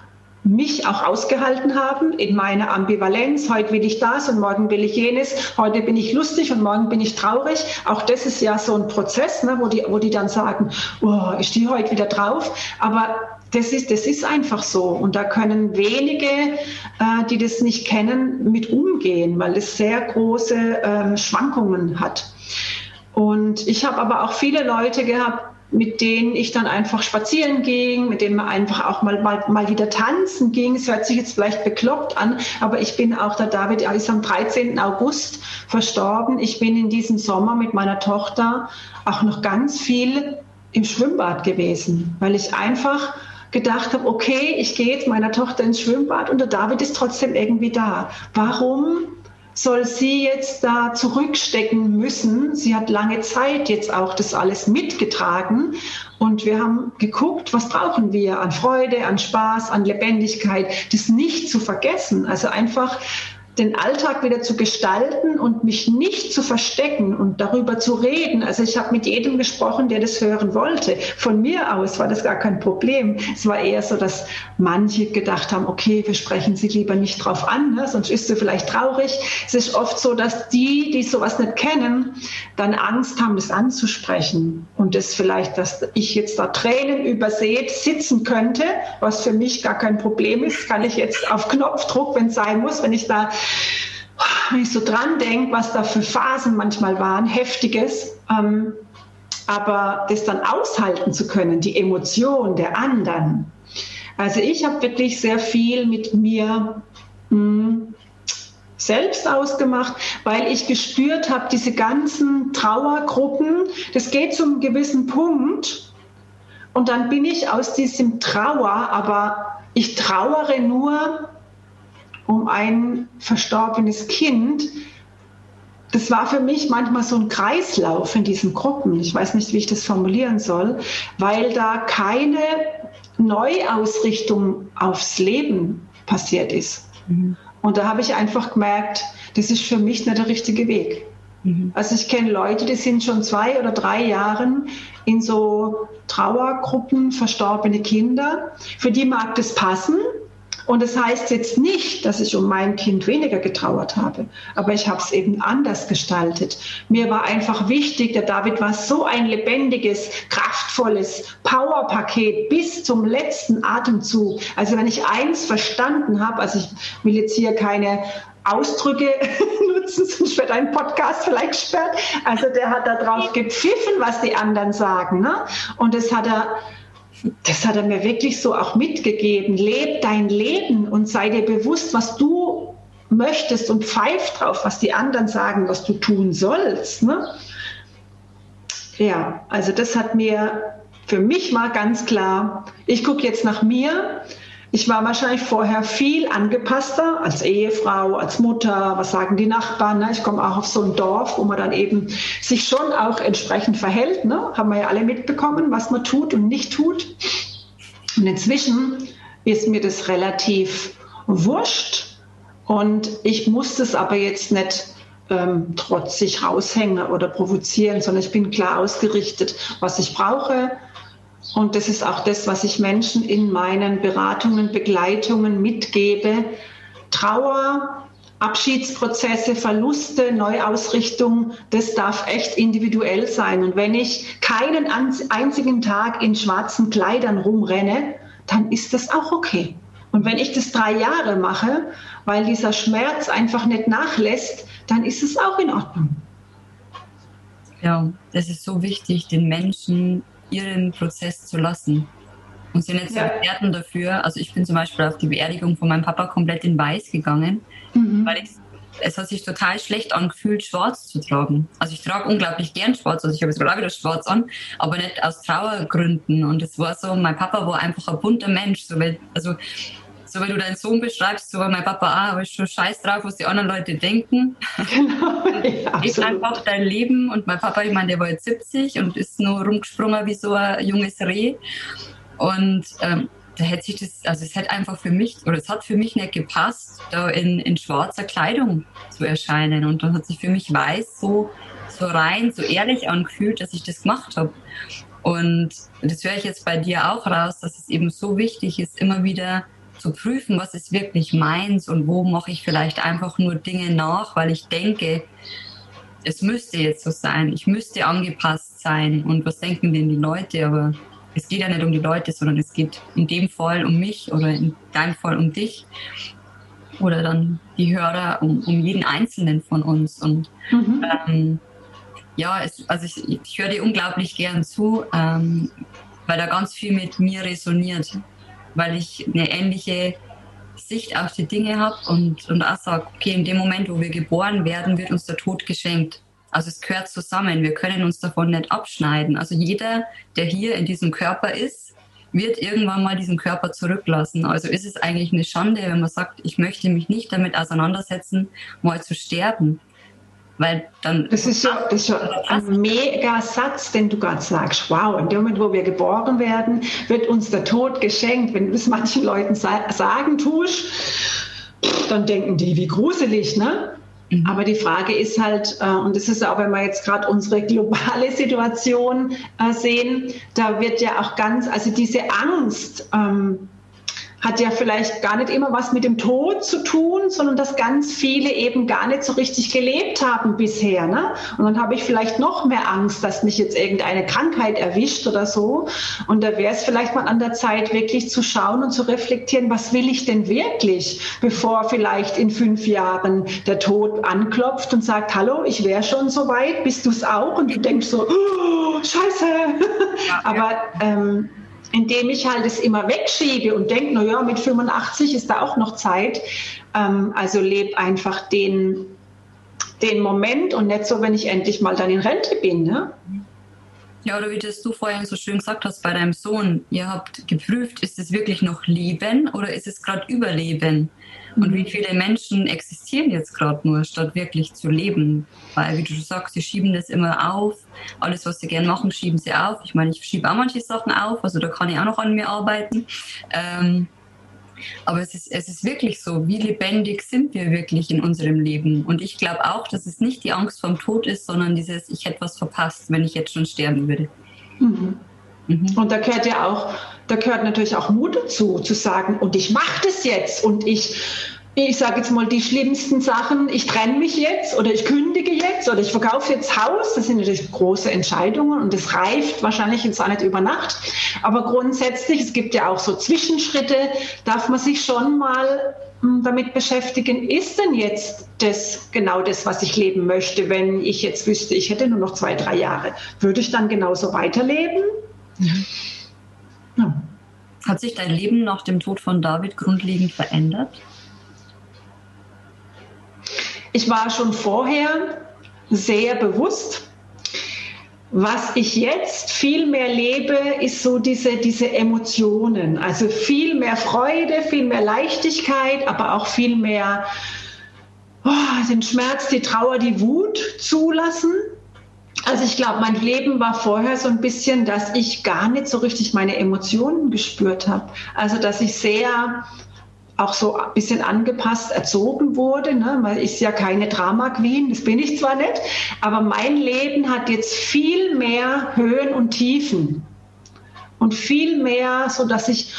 mich auch ausgehalten haben in meiner Ambivalenz. Heute will ich das und morgen will ich jenes. Heute bin ich lustig und morgen bin ich traurig. Auch das ist ja so ein Prozess, ne, wo, die, wo die dann sagen, oh, ich stehe heute wieder drauf. Aber das ist, das ist einfach so. Und da können wenige, äh, die das nicht kennen, mit umgehen, weil es sehr große ähm, Schwankungen hat. Und ich habe aber auch viele Leute gehabt, mit denen ich dann einfach spazieren ging, mit denen man einfach auch mal, mal, mal wieder tanzen ging. Es hört sich jetzt vielleicht bekloppt an, aber ich bin auch, der David ist am 13. August verstorben. Ich bin in diesem Sommer mit meiner Tochter auch noch ganz viel im Schwimmbad gewesen, weil ich einfach gedacht habe, okay, ich gehe jetzt meiner Tochter ins Schwimmbad und der David ist trotzdem irgendwie da. Warum soll sie jetzt da zurückstecken müssen. Sie hat lange Zeit jetzt auch das alles mitgetragen und wir haben geguckt, was brauchen wir an Freude, an Spaß, an Lebendigkeit, das nicht zu vergessen. Also einfach den Alltag wieder zu gestalten und mich nicht zu verstecken und darüber zu reden. Also ich habe mit jedem gesprochen, der das hören wollte. Von mir aus war das gar kein Problem. Es war eher so, dass manche gedacht haben, okay, wir sprechen sie lieber nicht drauf an, ne? sonst ist sie vielleicht traurig. Es ist oft so, dass die, die sowas nicht kennen, dann Angst haben, das anzusprechen und das vielleicht, dass ich jetzt da Tränen übersät sitzen könnte, was für mich gar kein Problem ist, kann ich jetzt auf Knopfdruck, wenn es sein muss, wenn ich da wenn ich so dran denke, was da für Phasen manchmal waren, heftiges, ähm, aber das dann aushalten zu können, die Emotion der anderen. Also ich habe wirklich sehr viel mit mir mh, hm, selbst ausgemacht, weil ich gespürt habe, diese ganzen Trauergruppen, das geht zu einem gewissen Punkt und dann bin ich aus diesem Trauer, aber ich trauere nur um ein verstorbenes Kind. Das war für mich manchmal so ein Kreislauf in diesen Gruppen. Ich weiß nicht, wie ich das formulieren soll, weil da keine Neuausrichtung aufs Leben passiert ist. Mhm. Und da habe ich einfach gemerkt, das ist für mich nicht der richtige Weg. Mhm. Also ich kenne Leute, die sind schon zwei oder drei Jahren in so Trauergruppen, verstorbene Kinder. Für die mag das passen, und das heißt jetzt nicht, dass ich um mein Kind weniger getrauert habe, aber ich habe es eben anders gestaltet. Mir war einfach wichtig, der David war so ein lebendiges, kraftvolles Powerpaket bis zum letzten Atemzug. Also wenn ich eins verstanden habe, also ich will jetzt hier keine Ausdrücke nutzen, sonst wird ein Podcast vielleicht gesperrt. Also der hat da drauf gepfiffen, was die anderen sagen. Ne? Und das hat er das hat er mir wirklich so auch mitgegeben. Leb dein Leben und sei dir bewusst, was du möchtest und pfeif drauf, was die anderen sagen, was du tun sollst. Ne? Ja, also das hat mir für mich mal ganz klar, ich gucke jetzt nach mir, ich war wahrscheinlich vorher viel angepasster als Ehefrau, als Mutter, was sagen die Nachbarn. Ne? Ich komme auch auf so ein Dorf, wo man dann eben sich schon auch entsprechend verhält. Ne? Haben wir ja alle mitbekommen, was man tut und nicht tut. Und inzwischen ist mir das relativ wurscht und ich muss das aber jetzt nicht ähm, trotzig raushängen oder provozieren, sondern ich bin klar ausgerichtet, was ich brauche, und das ist auch das, was ich Menschen in meinen Beratungen, Begleitungen mitgebe. Trauer, Abschiedsprozesse, Verluste, Neuausrichtung, das darf echt individuell sein. Und wenn ich keinen einzigen Tag in schwarzen Kleidern rumrenne, dann ist das auch okay. Und wenn ich das drei Jahre mache, weil dieser Schmerz einfach nicht nachlässt, dann ist es auch in Ordnung. Ja, das ist so wichtig, den Menschen ihren Prozess zu lassen. Und sind jetzt ja. Experten dafür. Also ich bin zum Beispiel auf die Beerdigung von meinem Papa komplett in Weiß gegangen, mhm. weil ich, es hat sich total schlecht angefühlt, schwarz zu tragen. Also ich trage unglaublich gern schwarz, also ich habe jetzt gerade wieder schwarz an, aber nicht aus Trauergründen. Und es war so, mein Papa war einfach ein bunter Mensch. So, also so wie du deinen Sohn beschreibst, so mein Papa, ah, aber ich schon scheiß drauf, was die anderen Leute denken. Genau, ja, ist einfach dein Leben und mein Papa, ich meine, der war jetzt 70 und ist nur rumgesprungen wie so ein junges Reh. Und ähm, da hätte sich das, also es hätte einfach für mich, oder es hat für mich nicht gepasst, da in, in schwarzer Kleidung zu erscheinen. Und dann hat sich für mich weiß so, so rein, so ehrlich angefühlt, dass ich das gemacht habe. Und das höre ich jetzt bei dir auch raus, dass es eben so wichtig ist, immer wieder zu prüfen, was ist wirklich meins und wo mache ich vielleicht einfach nur Dinge nach, weil ich denke, es müsste jetzt so sein, ich müsste angepasst sein. Und was denken denn die Leute, aber es geht ja nicht um die Leute, sondern es geht in dem Fall um mich oder in deinem Fall um dich oder dann die Hörer um, um jeden Einzelnen von uns. Und mhm. ähm, ja, es, also ich, ich höre dir unglaublich gern zu, ähm, weil da ganz viel mit mir resoniert weil ich eine ähnliche Sicht auf die Dinge habe und, und auch sage, okay, in dem Moment, wo wir geboren werden, wird uns der Tod geschenkt. Also es gehört zusammen. Wir können uns davon nicht abschneiden. Also jeder, der hier in diesem Körper ist, wird irgendwann mal diesen Körper zurücklassen. Also ist es eigentlich eine Schande, wenn man sagt, ich möchte mich nicht damit auseinandersetzen, mal zu sterben. Weil dann das ist ja, das ist ein mega Satz, den du gerade sagst. Wow, in dem Moment, wo wir geboren werden, wird uns der Tod geschenkt. Wenn du es manchen Leuten sagen tust, dann denken die, wie gruselig, ne? Mhm. Aber die Frage ist halt, äh, und das ist auch, wenn wir jetzt gerade unsere globale Situation äh, sehen, da wird ja auch ganz, also diese Angst, ähm, hat ja vielleicht gar nicht immer was mit dem Tod zu tun, sondern dass ganz viele eben gar nicht so richtig gelebt haben bisher. Ne? Und dann habe ich vielleicht noch mehr Angst, dass mich jetzt irgendeine Krankheit erwischt oder so. Und da wäre es vielleicht mal an der Zeit, wirklich zu schauen und zu reflektieren, was will ich denn wirklich, bevor vielleicht in fünf Jahren der Tod anklopft und sagt, hallo, ich wäre schon so weit, bist du es auch? Und du denkst so, oh, scheiße. Ja, Aber ähm, indem ich halt es immer wegschiebe und denke, na ja, mit 85 ist da auch noch Zeit. Ähm, also lebe einfach den, den Moment und nicht so, wenn ich endlich mal dann in Rente bin. Ne? Ja, oder wie das du vorhin so schön gesagt hast bei deinem Sohn, ihr habt geprüft, ist es wirklich noch Leben oder ist es gerade Überleben? Und wie viele Menschen existieren jetzt gerade nur, statt wirklich zu leben? Weil, wie du schon sagst, sie schieben das immer auf. Alles, was sie gern machen, schieben sie auf. Ich meine, ich schiebe auch manche Sachen auf, also da kann ich auch noch an mir arbeiten. Ähm, aber es ist, es ist wirklich so, wie lebendig sind wir wirklich in unserem Leben? Und ich glaube auch, dass es nicht die Angst vom Tod ist, sondern dieses, ich hätte was verpasst, wenn ich jetzt schon sterben würde. Mhm. Mhm. Und da gehört ja auch, da gehört natürlich auch Mut dazu, zu sagen, und ich mache das jetzt und ich, ich sage jetzt mal die schlimmsten Sachen, ich trenne mich jetzt oder ich kündige jetzt oder ich verkaufe jetzt Haus. Das sind natürlich große Entscheidungen und das reift wahrscheinlich jetzt auch nicht über Nacht. Aber grundsätzlich, es gibt ja auch so Zwischenschritte, darf man sich schon mal hm, damit beschäftigen, ist denn jetzt das genau das, was ich leben möchte, wenn ich jetzt wüsste, ich hätte nur noch zwei, drei Jahre? Würde ich dann genauso weiterleben? Ja. Hat sich dein Leben nach dem Tod von David grundlegend verändert? Ich war schon vorher sehr bewusst. Was ich jetzt viel mehr lebe, ist so diese, diese Emotionen. Also viel mehr Freude, viel mehr Leichtigkeit, aber auch viel mehr oh, den Schmerz, die Trauer, die Wut zulassen. Also ich glaube, mein Leben war vorher so ein bisschen, dass ich gar nicht so richtig meine Emotionen gespürt habe. Also dass ich sehr auch so ein bisschen angepasst erzogen wurde. Ne? Man ist ja keine Drama Queen, das bin ich zwar nicht, aber mein Leben hat jetzt viel mehr Höhen und Tiefen und viel mehr, so dass ich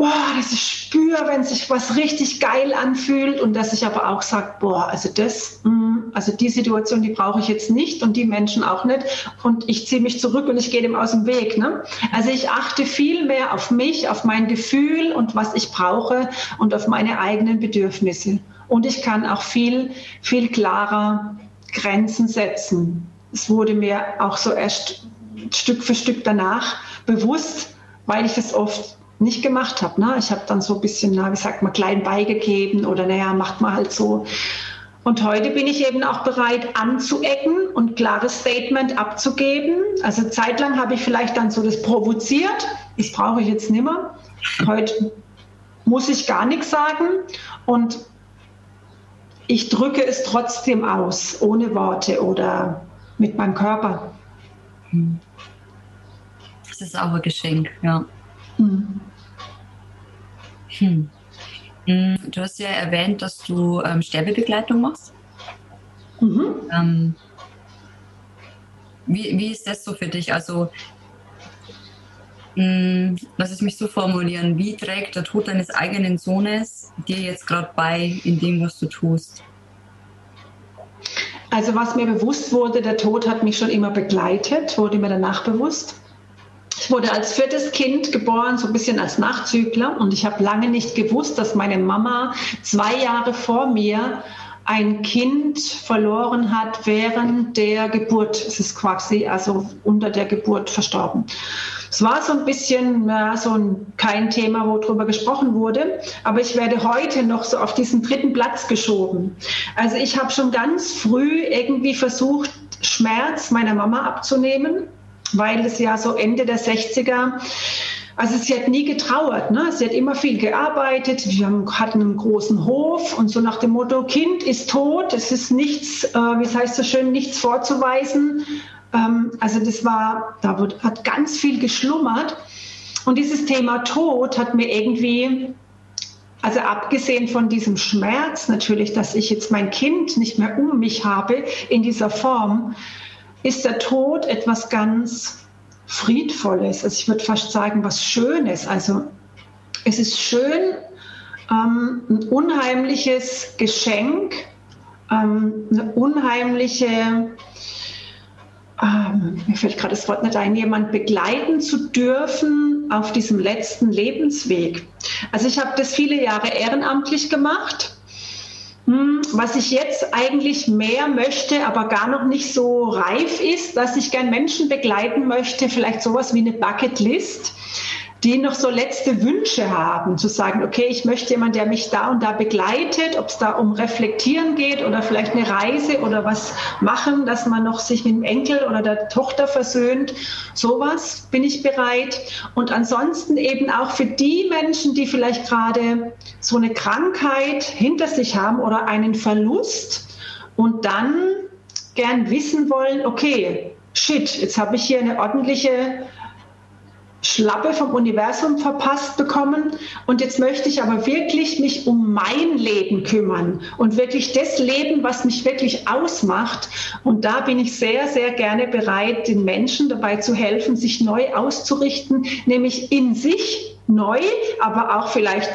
boah, dass ich spüre, wenn sich was richtig geil anfühlt und dass ich aber auch sage, boah, also das, mm, also die Situation, die brauche ich jetzt nicht und die Menschen auch nicht und ich ziehe mich zurück und ich gehe dem aus dem Weg. Ne? Also ich achte viel mehr auf mich, auf mein Gefühl und was ich brauche und auf meine eigenen Bedürfnisse. Und ich kann auch viel, viel klarer Grenzen setzen. Es wurde mir auch so erst Stück für Stück danach bewusst, weil ich es oft nicht gemacht habe. Ne? Ich habe dann so ein bisschen, na, wie sagt man, klein beigegeben oder naja, macht man halt so. Und heute bin ich eben auch bereit anzuecken und klares Statement abzugeben. Also zeitlang habe ich vielleicht dann so das provoziert. Das brauche ich jetzt nicht mehr. Heute muss ich gar nichts sagen und ich drücke es trotzdem aus, ohne Worte oder mit meinem Körper. Das ist auch ein Geschenk, ja. Mhm. Hm. hm. Du hast ja erwähnt, dass du ähm, Sterbebegleitung machst. Mhm. Ähm, wie, wie ist das so für dich? Also, mh, hm, lass es mich so formulieren. Wie trägt der Tod deines eigenen Sohnes dir jetzt gerade bei in dem, was du tust? Also was mir bewusst wurde, der Tod hat mich schon immer begleitet, wurde mir danach bewusst. Ich wurde als viertes Kind geboren, so ein bisschen als Nachzügler. Und ich habe lange nicht gewusst, dass meine Mama zwei Jahre vor mir ein Kind verloren hat während der Geburt. Es ist quasi also unter der Geburt verstorben. Es war so ein bisschen ja, so ein, kein Thema, wo drüber gesprochen wurde, aber ich werde heute noch so auf diesen dritten Platz geschoben. Also ich habe schon ganz früh irgendwie versucht, Schmerz meiner Mama abzunehmen weil es ja so Ende der 60er also sie hat nie getrauert, ne? sie hat immer viel gearbeitet, wir hatten einen großen Hof und so nach dem Motto, Kind ist tot, es ist nichts, äh, wie es heißt so schön, nichts vorzuweisen. Ähm, also das war, da wird, hat ganz viel geschlummert und dieses Thema Tod hat mir irgendwie Also abgesehen von diesem Schmerz natürlich, dass ich jetzt mein Kind nicht mehr um mich habe in dieser Form, ist der Tod etwas ganz Friedvolles. Also ich würde fast sagen, was Schönes. Also es ist schön, ähm, ein unheimliches Geschenk, ähm, eine unheimliche ähm, mir fällt gerade das Wort nicht ein, jemand begleiten zu dürfen auf diesem letzten Lebensweg. Also ich habe das viele Jahre ehrenamtlich gemacht. Hm, was ich jetzt eigentlich mehr möchte, aber gar noch nicht so reif ist, dass ich gern Menschen begleiten möchte, vielleicht sowas wie eine Bucketlist die noch so letzte Wünsche haben, zu sagen, okay, ich möchte jemanden, der mich da und da begleitet, ob es da um Reflektieren geht oder vielleicht eine Reise oder was machen, dass man noch sich mit dem Enkel oder der Tochter versöhnt. Sowas bin ich bereit. Und ansonsten eben auch für die Menschen, die vielleicht gerade so eine Krankheit hinter sich haben oder einen Verlust und dann gern wissen wollen, okay, shit, jetzt habe ich hier eine ordentliche Schlappe vom Universum verpasst bekommen. Und jetzt möchte ich aber wirklich mich um mein Leben kümmern und wirklich das Leben, was mich wirklich ausmacht. Und da bin ich sehr, sehr gerne bereit, den Menschen dabei zu helfen, sich neu auszurichten, nämlich in sich neu, aber auch vielleicht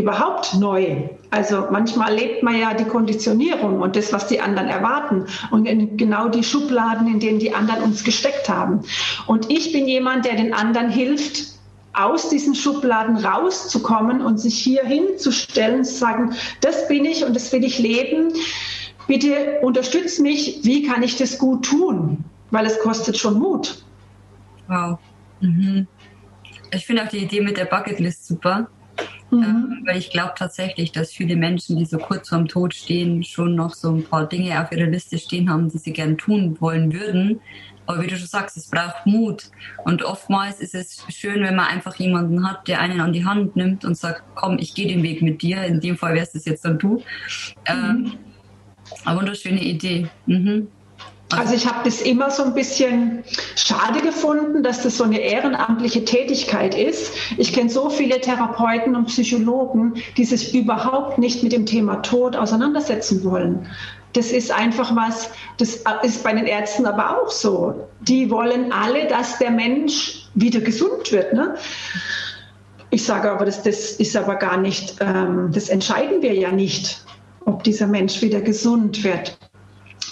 überhaupt neu. Also manchmal lebt man ja die Konditionierung und das, was die anderen erwarten und genau die Schubladen, in denen die anderen uns gesteckt haben. Und ich bin jemand, der den anderen hilft, aus diesen Schubladen rauszukommen und sich hier hinzustellen, zu sagen, das bin ich und das will ich leben. Bitte unterstütz mich, wie kann ich das gut tun? Weil es kostet schon Mut. Wow. Mhm. Ich finde auch die Idee mit der Bucketlist super Mhm. Ähm, weil ich glaube tatsächlich, dass viele Menschen, die so kurz vorm Tod stehen, schon noch so ein paar Dinge auf ihrer Liste stehen haben, die sie gern tun wollen würden. Aber wie du schon sagst, es braucht Mut. Und oftmals ist es schön, wenn man einfach jemanden hat, der einen an die Hand nimmt und sagt, komm, ich gehe den Weg mit dir. In dem Fall wärst es jetzt dann du. Ähm, mhm. Aber wunderschöne Idee. Mhm. Also ich habe das immer so ein bisschen schade gefunden, dass das so eine ehrenamtliche Tätigkeit ist. Ich kenne so viele Therapeuten und Psychologen, die sich überhaupt nicht mit dem Thema Tod auseinandersetzen wollen. Das ist einfach was, das ist bei den Ärzten aber auch so. Die wollen alle, dass der Mensch wieder gesund wird. Ne? Ich sage aber, das, das ist aber gar nicht, ähm, das entscheiden wir ja nicht, ob dieser Mensch wieder gesund wird.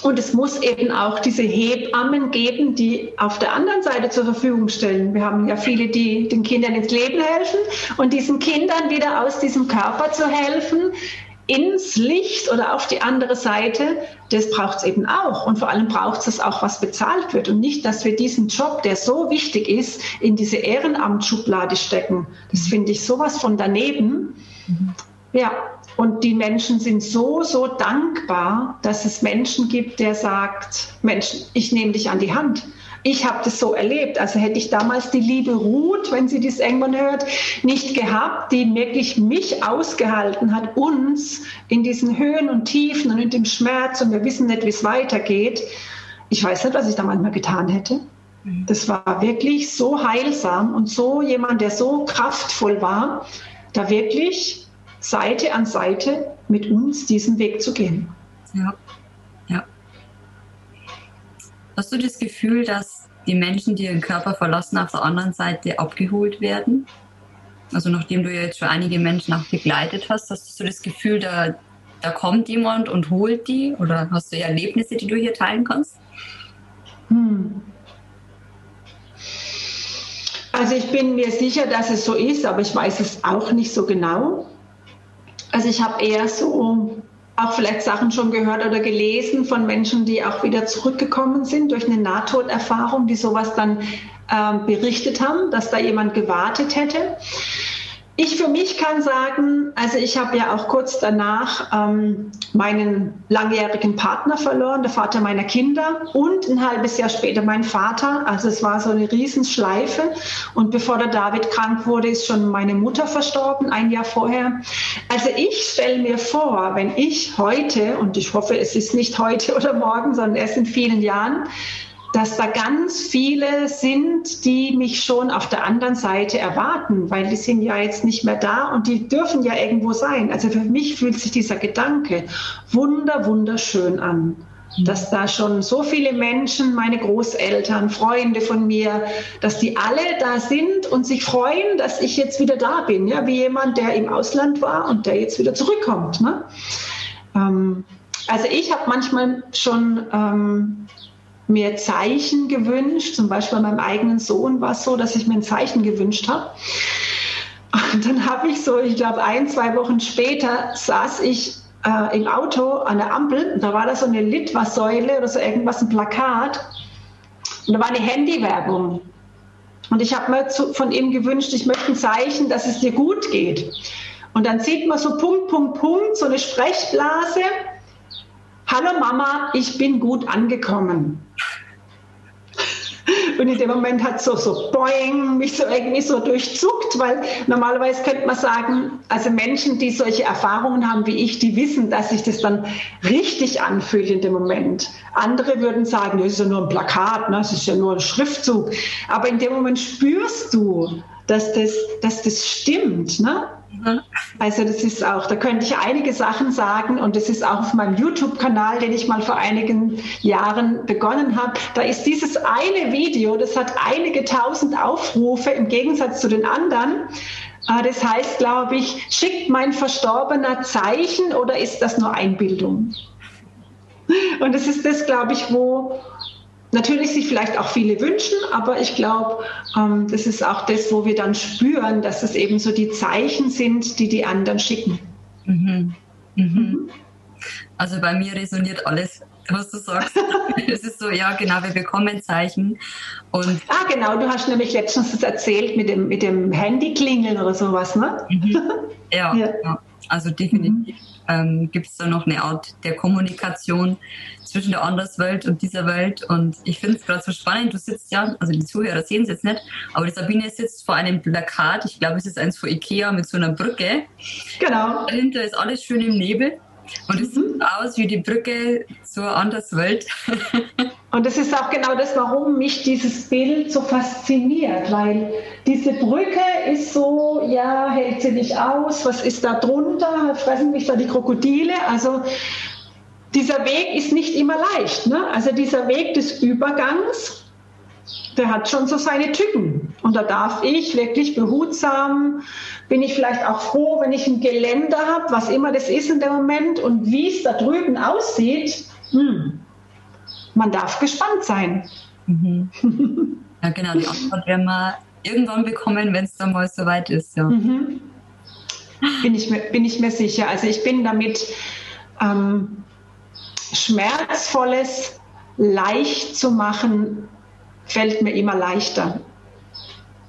Und es muss eben auch diese Hebammen geben, die auf der anderen Seite zur Verfügung stellen. Wir haben ja viele, die den Kindern ins Leben helfen und diesen Kindern wieder aus diesem Körper zu helfen, ins Licht oder auf die andere Seite, das braucht es eben auch. Und vor allem braucht es auch, was bezahlt wird. Und nicht, dass wir diesen Job, der so wichtig ist, in diese Ehrenamtsschublade stecken. Das finde ich sowas von daneben. Mhm. Ja, und die Menschen sind so, so dankbar, dass es Menschen gibt, der sagt, Mensch, ich nehme dich an die Hand. Ich habe das so erlebt. Also hätte ich damals die liebe Ruth, wenn sie das irgendwann hört, nicht gehabt, die wirklich mich ausgehalten hat, uns in diesen Höhen und Tiefen und in dem Schmerz und wir wissen nicht, wie es weitergeht. Ich weiß nicht, was ich da manchmal getan hätte. Das war wirklich so heilsam und so jemand, der so kraftvoll war, da wirklich Seite an Seite mit uns diesen Weg zu gehen. Ja, ja. Hast du das Gefühl, dass die Menschen, die ihren Körper verlassen, auf der anderen Seite abgeholt werden? Also nachdem du jetzt schon einige Menschen auch begleitet hast, hast du das Gefühl, da, da kommt jemand und holt die? Oder hast du Erlebnisse, die du hier teilen kannst? Hm. Also ich bin mir sicher, dass es so ist, aber ich weiß es auch nicht so genau. Also ich habe eher so auch vielleicht Sachen schon gehört oder gelesen von Menschen, die auch wieder zurückgekommen sind durch eine Nahtoderfahrung, die sowas dann äh, berichtet haben, dass da jemand gewartet hätte. Ich für mich kann sagen, also ich habe ja auch kurz danach ähm, meinen langjährigen Partner verloren, der Vater meiner Kinder und ein halbes Jahr später mein Vater. Also es war so eine Riesenschleife. Und bevor der David krank wurde, ist schon meine Mutter verstorben, ein Jahr vorher. Also ich stelle mir vor, wenn ich heute, und ich hoffe, es ist nicht heute oder morgen, sondern erst in vielen Jahren, dass da ganz viele sind, die mich schon auf der anderen Seite erwarten, weil die sind ja jetzt nicht mehr da und die dürfen ja irgendwo sein. Also für mich fühlt sich dieser Gedanke wunder, wunderschön an dass da schon so viele Menschen, meine Großeltern, Freunde von mir, dass die alle da sind und sich freuen, dass ich jetzt wieder da bin, ja, wie jemand, der im Ausland war und der jetzt wieder zurückkommt. Ne? Ähm, also ich habe manchmal schon ähm, mir Zeichen gewünscht, zum Beispiel bei meinem eigenen Sohn war es so, dass ich mir ein Zeichen gewünscht habe. Und dann habe ich so, ich glaube, ein, zwei Wochen später saß ich äh, im Auto an der Ampel. Und da war da so eine Litwa-Säule oder so irgendwas, ein Plakat. Und da war eine Handywerbung. Und ich habe mir zu, von ihm gewünscht, ich möchte ein Zeichen, dass es dir gut geht. Und dann sieht man so Punkt, Punkt, Punkt, so eine Sprechblase. Hallo Mama, ich bin gut angekommen. Und in dem Moment hat so, so boing, mich so irgendwie so durchzuckt, weil normalerweise könnte man sagen, also Menschen, die solche Erfahrungen haben wie ich, die wissen, dass sich das dann richtig anfühlt in dem Moment. Andere würden sagen, das ist ja nur ein Plakat, ne? das ist ja nur ein Schriftzug. Aber in dem Moment spürst du, dass das, dass das stimmt. Ne? Mhm. Also das ist auch, da könnte ich einige Sachen sagen und das ist auch auf meinem YouTube-Kanal, den ich mal vor einigen Jahren begonnen habe. Da ist dieses eine Video, das hat einige tausend Aufrufe im Gegensatz zu den anderen. Ah, das heißt, glaube ich, schickt mein Verstorbener Zeichen oder ist das nur Einbildung? Und das ist das, glaube ich, wo natürlich sich vielleicht auch viele wünschen, aber ich glaube, ähm, das ist auch das, wo wir dann spüren, dass es eben so die Zeichen sind, die die anderen schicken. Mhm. Mhm. Also bei mir resoniert alles, was du sagst. es ist so, ja, genau, wir bekommen Zeichen. Und ah, genau, du hast nämlich letztens das erzählt mit dem, mit dem Handy-Klingeln oder sowas, ne? Mhm. Ja, ja, ja, also definitiv ähm, gibt es da noch eine Art der Kommunikation zwischen der Anderswelt und dieser Welt. Und ich finde es gerade so spannend. Du sitzt ja, also die Zuhörer sehen es jetzt nicht, aber die Sabine sitzt vor einem Plakat. Ich glaube, es ist eins von Ikea mit so einer Brücke. Genau. Dahinter ist alles schön im Nebel. Und es sieht aus wie die Brücke zur Anderswelt. Und das ist auch genau das, warum mich dieses Bild so fasziniert, weil diese Brücke ist so, ja, hält sie nicht aus, was ist da drunter, fressen mich da die Krokodile, also dieser Weg ist nicht immer leicht. Ne? Also dieser Weg des Übergangs, der hat schon so seine Tücken. Und da darf ich wirklich behutsam, bin ich vielleicht auch froh, wenn ich ein Geländer habe, was immer das ist in dem Moment und wie es da drüben aussieht. Hm man darf gespannt sein. Mhm. Ja, genau, die Antwort werden wir irgendwann bekommen, wenn es dann mal soweit ist. Ja. Mhm. Bin, ich mir, bin ich mir sicher. Also ich bin damit ähm, Schmerzvolles leicht zu machen, fällt mir immer leichter.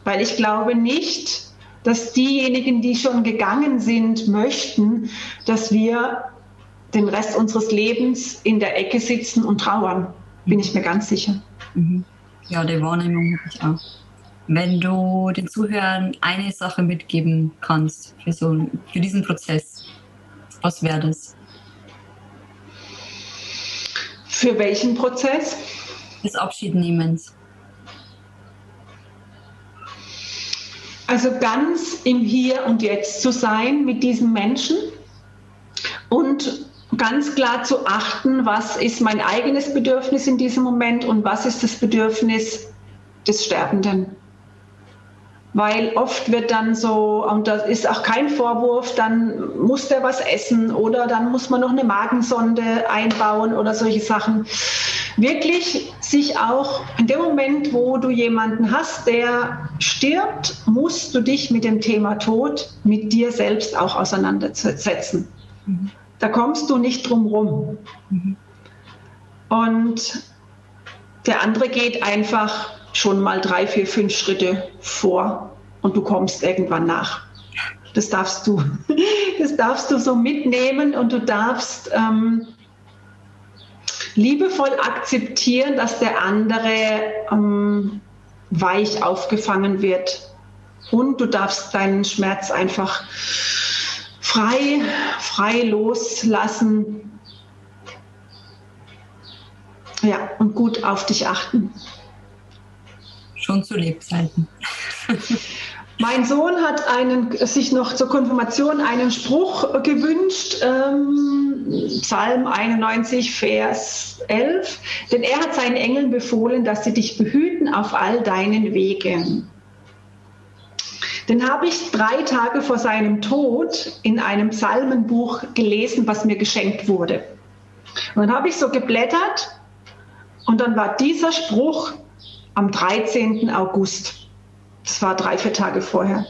Weil ich glaube nicht, dass diejenigen, die schon gegangen sind, möchten, dass wir den Rest unseres Lebens in der Ecke sitzen und trauern. Bin ich mir ganz sicher. Mhm. Ja, die Wahrnehmung habe ich auch. Wenn du den Zuhörern eine Sache mitgeben kannst für, so, für diesen Prozess, was wäre das? Für welchen Prozess? Des Abschiednehmens. Also ganz im Hier und Jetzt zu sein mit diesen Menschen und ganz klar zu achten, was ist mein eigenes Bedürfnis in diesem Moment und was ist das Bedürfnis des Sterbenden. Weil oft wird dann so, und das ist auch kein Vorwurf, dann muss der was essen oder dann muss man noch eine Magensonde einbauen oder solche Sachen. Wirklich sich auch in dem Moment, wo du jemanden hast, der stirbt, musst du dich mit dem Thema Tod, mit dir selbst auch auseinandersetzen. Mhm. Da kommst du nicht drum rum. Mhm. Und der andere geht einfach schon mal drei, vier, fünf Schritte vor und du kommst irgendwann nach. Das darfst du, das darfst du so mitnehmen und du darfst ähm, liebevoll akzeptieren, dass der andere ähm, weich aufgefangen wird. Und du darfst deinen Schmerz einfach frei, frei loslassen. Ja, und gut auf dich achten. Schon zu Lebzeiten. Mein Sohn hat einen, sich noch zur Konfirmation einen Spruch gewünscht, ähm, Psalm 91, Vers 11, denn er hat seinen Engeln befohlen, dass sie dich behüten auf all deinen Wegen. Den habe ich drei Tage vor seinem Tod in einem Psalmenbuch gelesen, was mir geschenkt wurde. Und dann habe ich so geblättert und dann war dieser Spruch am 13. August. Das war drei, vier Tage vorher.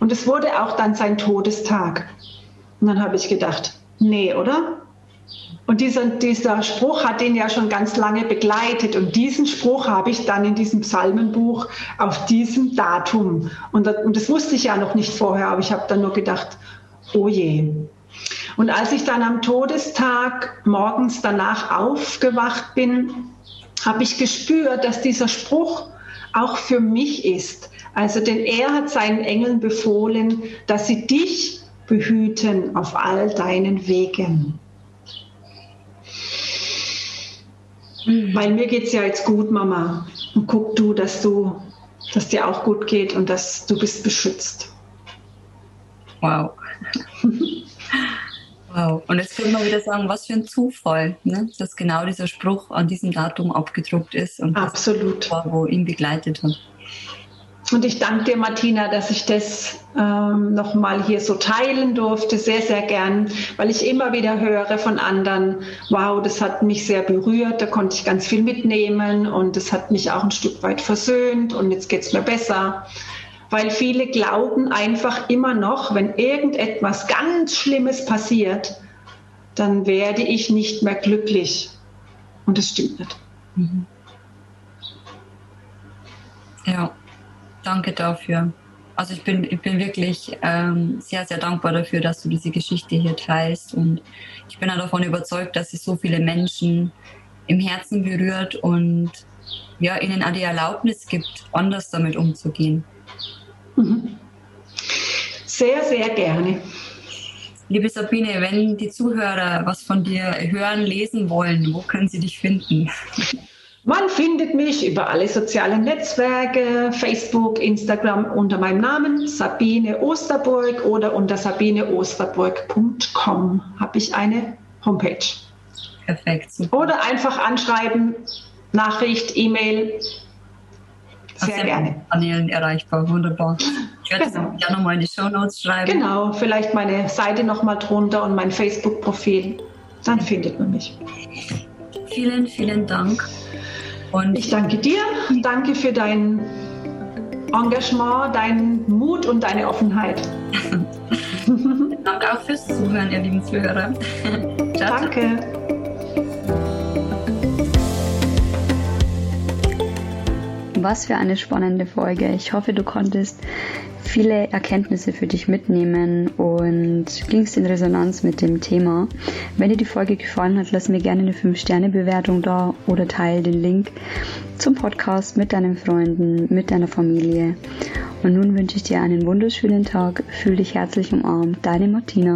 Und es wurde auch dann sein Todestag. Und dann habe ich gedacht, nee, oder? Und dieser, dieser Spruch hat ihn ja schon ganz lange begleitet. Und diesen Spruch habe ich dann in diesem Psalmenbuch auf diesem Datum. Und das, und das wusste ich ja noch nicht vorher, aber ich habe dann nur gedacht, oh je. Und als ich dann am Todestag morgens danach aufgewacht bin, habe ich gespürt, dass dieser Spruch auch für mich ist. Also denn er hat seinen Engeln befohlen, dass sie dich behüten auf all deinen Wegen. Mhm. Weil mir geht es ja jetzt gut, Mama. Und guck du, dass du, dass dir auch gut geht und dass du bist beschützt. Wow. wow. Und jetzt können wir wieder sagen, was für ein Zufall, ne? dass genau dieser Spruch an diesem Datum abgedruckt ist und Absolut. Das war, wo ihn begleitet hat. Und ich danke dir, Martina, dass ich das ähm, nochmal hier so teilen durfte. Sehr, sehr gern, weil ich immer wieder höre von anderen, wow, das hat mich sehr berührt, da konnte ich ganz viel mitnehmen und das hat mich auch ein Stück weit versöhnt und jetzt geht es mir besser. Weil viele glauben einfach immer noch, wenn irgendetwas ganz Schlimmes passiert, dann werde ich nicht mehr glücklich. Und das stimmt nicht. Mhm. Ja. Danke dafür. Also ich bin, ich bin wirklich ähm, sehr, sehr dankbar dafür, dass du diese Geschichte hier teilst. Und ich bin auch davon überzeugt, dass es so viele Menschen im Herzen berührt und ja, ihnen auch die Erlaubnis gibt, anders damit umzugehen. Mhm. Sehr, sehr gerne. Liebe Sabine, wenn die Zuhörer was von dir hören, lesen wollen, wo können sie dich finden? Man findet mich über alle sozialen Netzwerke, Facebook, Instagram unter meinem Namen Sabine Osterburg oder unter sabineosterburg.com habe ich eine Homepage. Perfekt. Super. Oder einfach anschreiben, Nachricht, E-Mail. Sehr Auf gerne. Kanälen erreichbar, wunderbar. Ich werde genau. das ja nochmal in die Show Notes schreiben. Genau, vielleicht meine Seite nochmal drunter und mein Facebook-Profil. Dann findet man mich. Vielen, vielen Dank. Und ich danke dir, danke für dein Engagement, deinen Mut und deine Offenheit. danke auch fürs Zuhören, ihr lieben Zuhörer. danke. Was für eine spannende Folge. Ich hoffe, du konntest viele Erkenntnisse für dich mitnehmen und gingst in Resonanz mit dem Thema. Wenn dir die Folge gefallen hat, lass mir gerne eine 5-Sterne-Bewertung da oder teile den Link zum Podcast mit deinen Freunden, mit deiner Familie. Und nun wünsche ich dir einen wunderschönen Tag. Fühl dich herzlich umarmt. Deine Martina.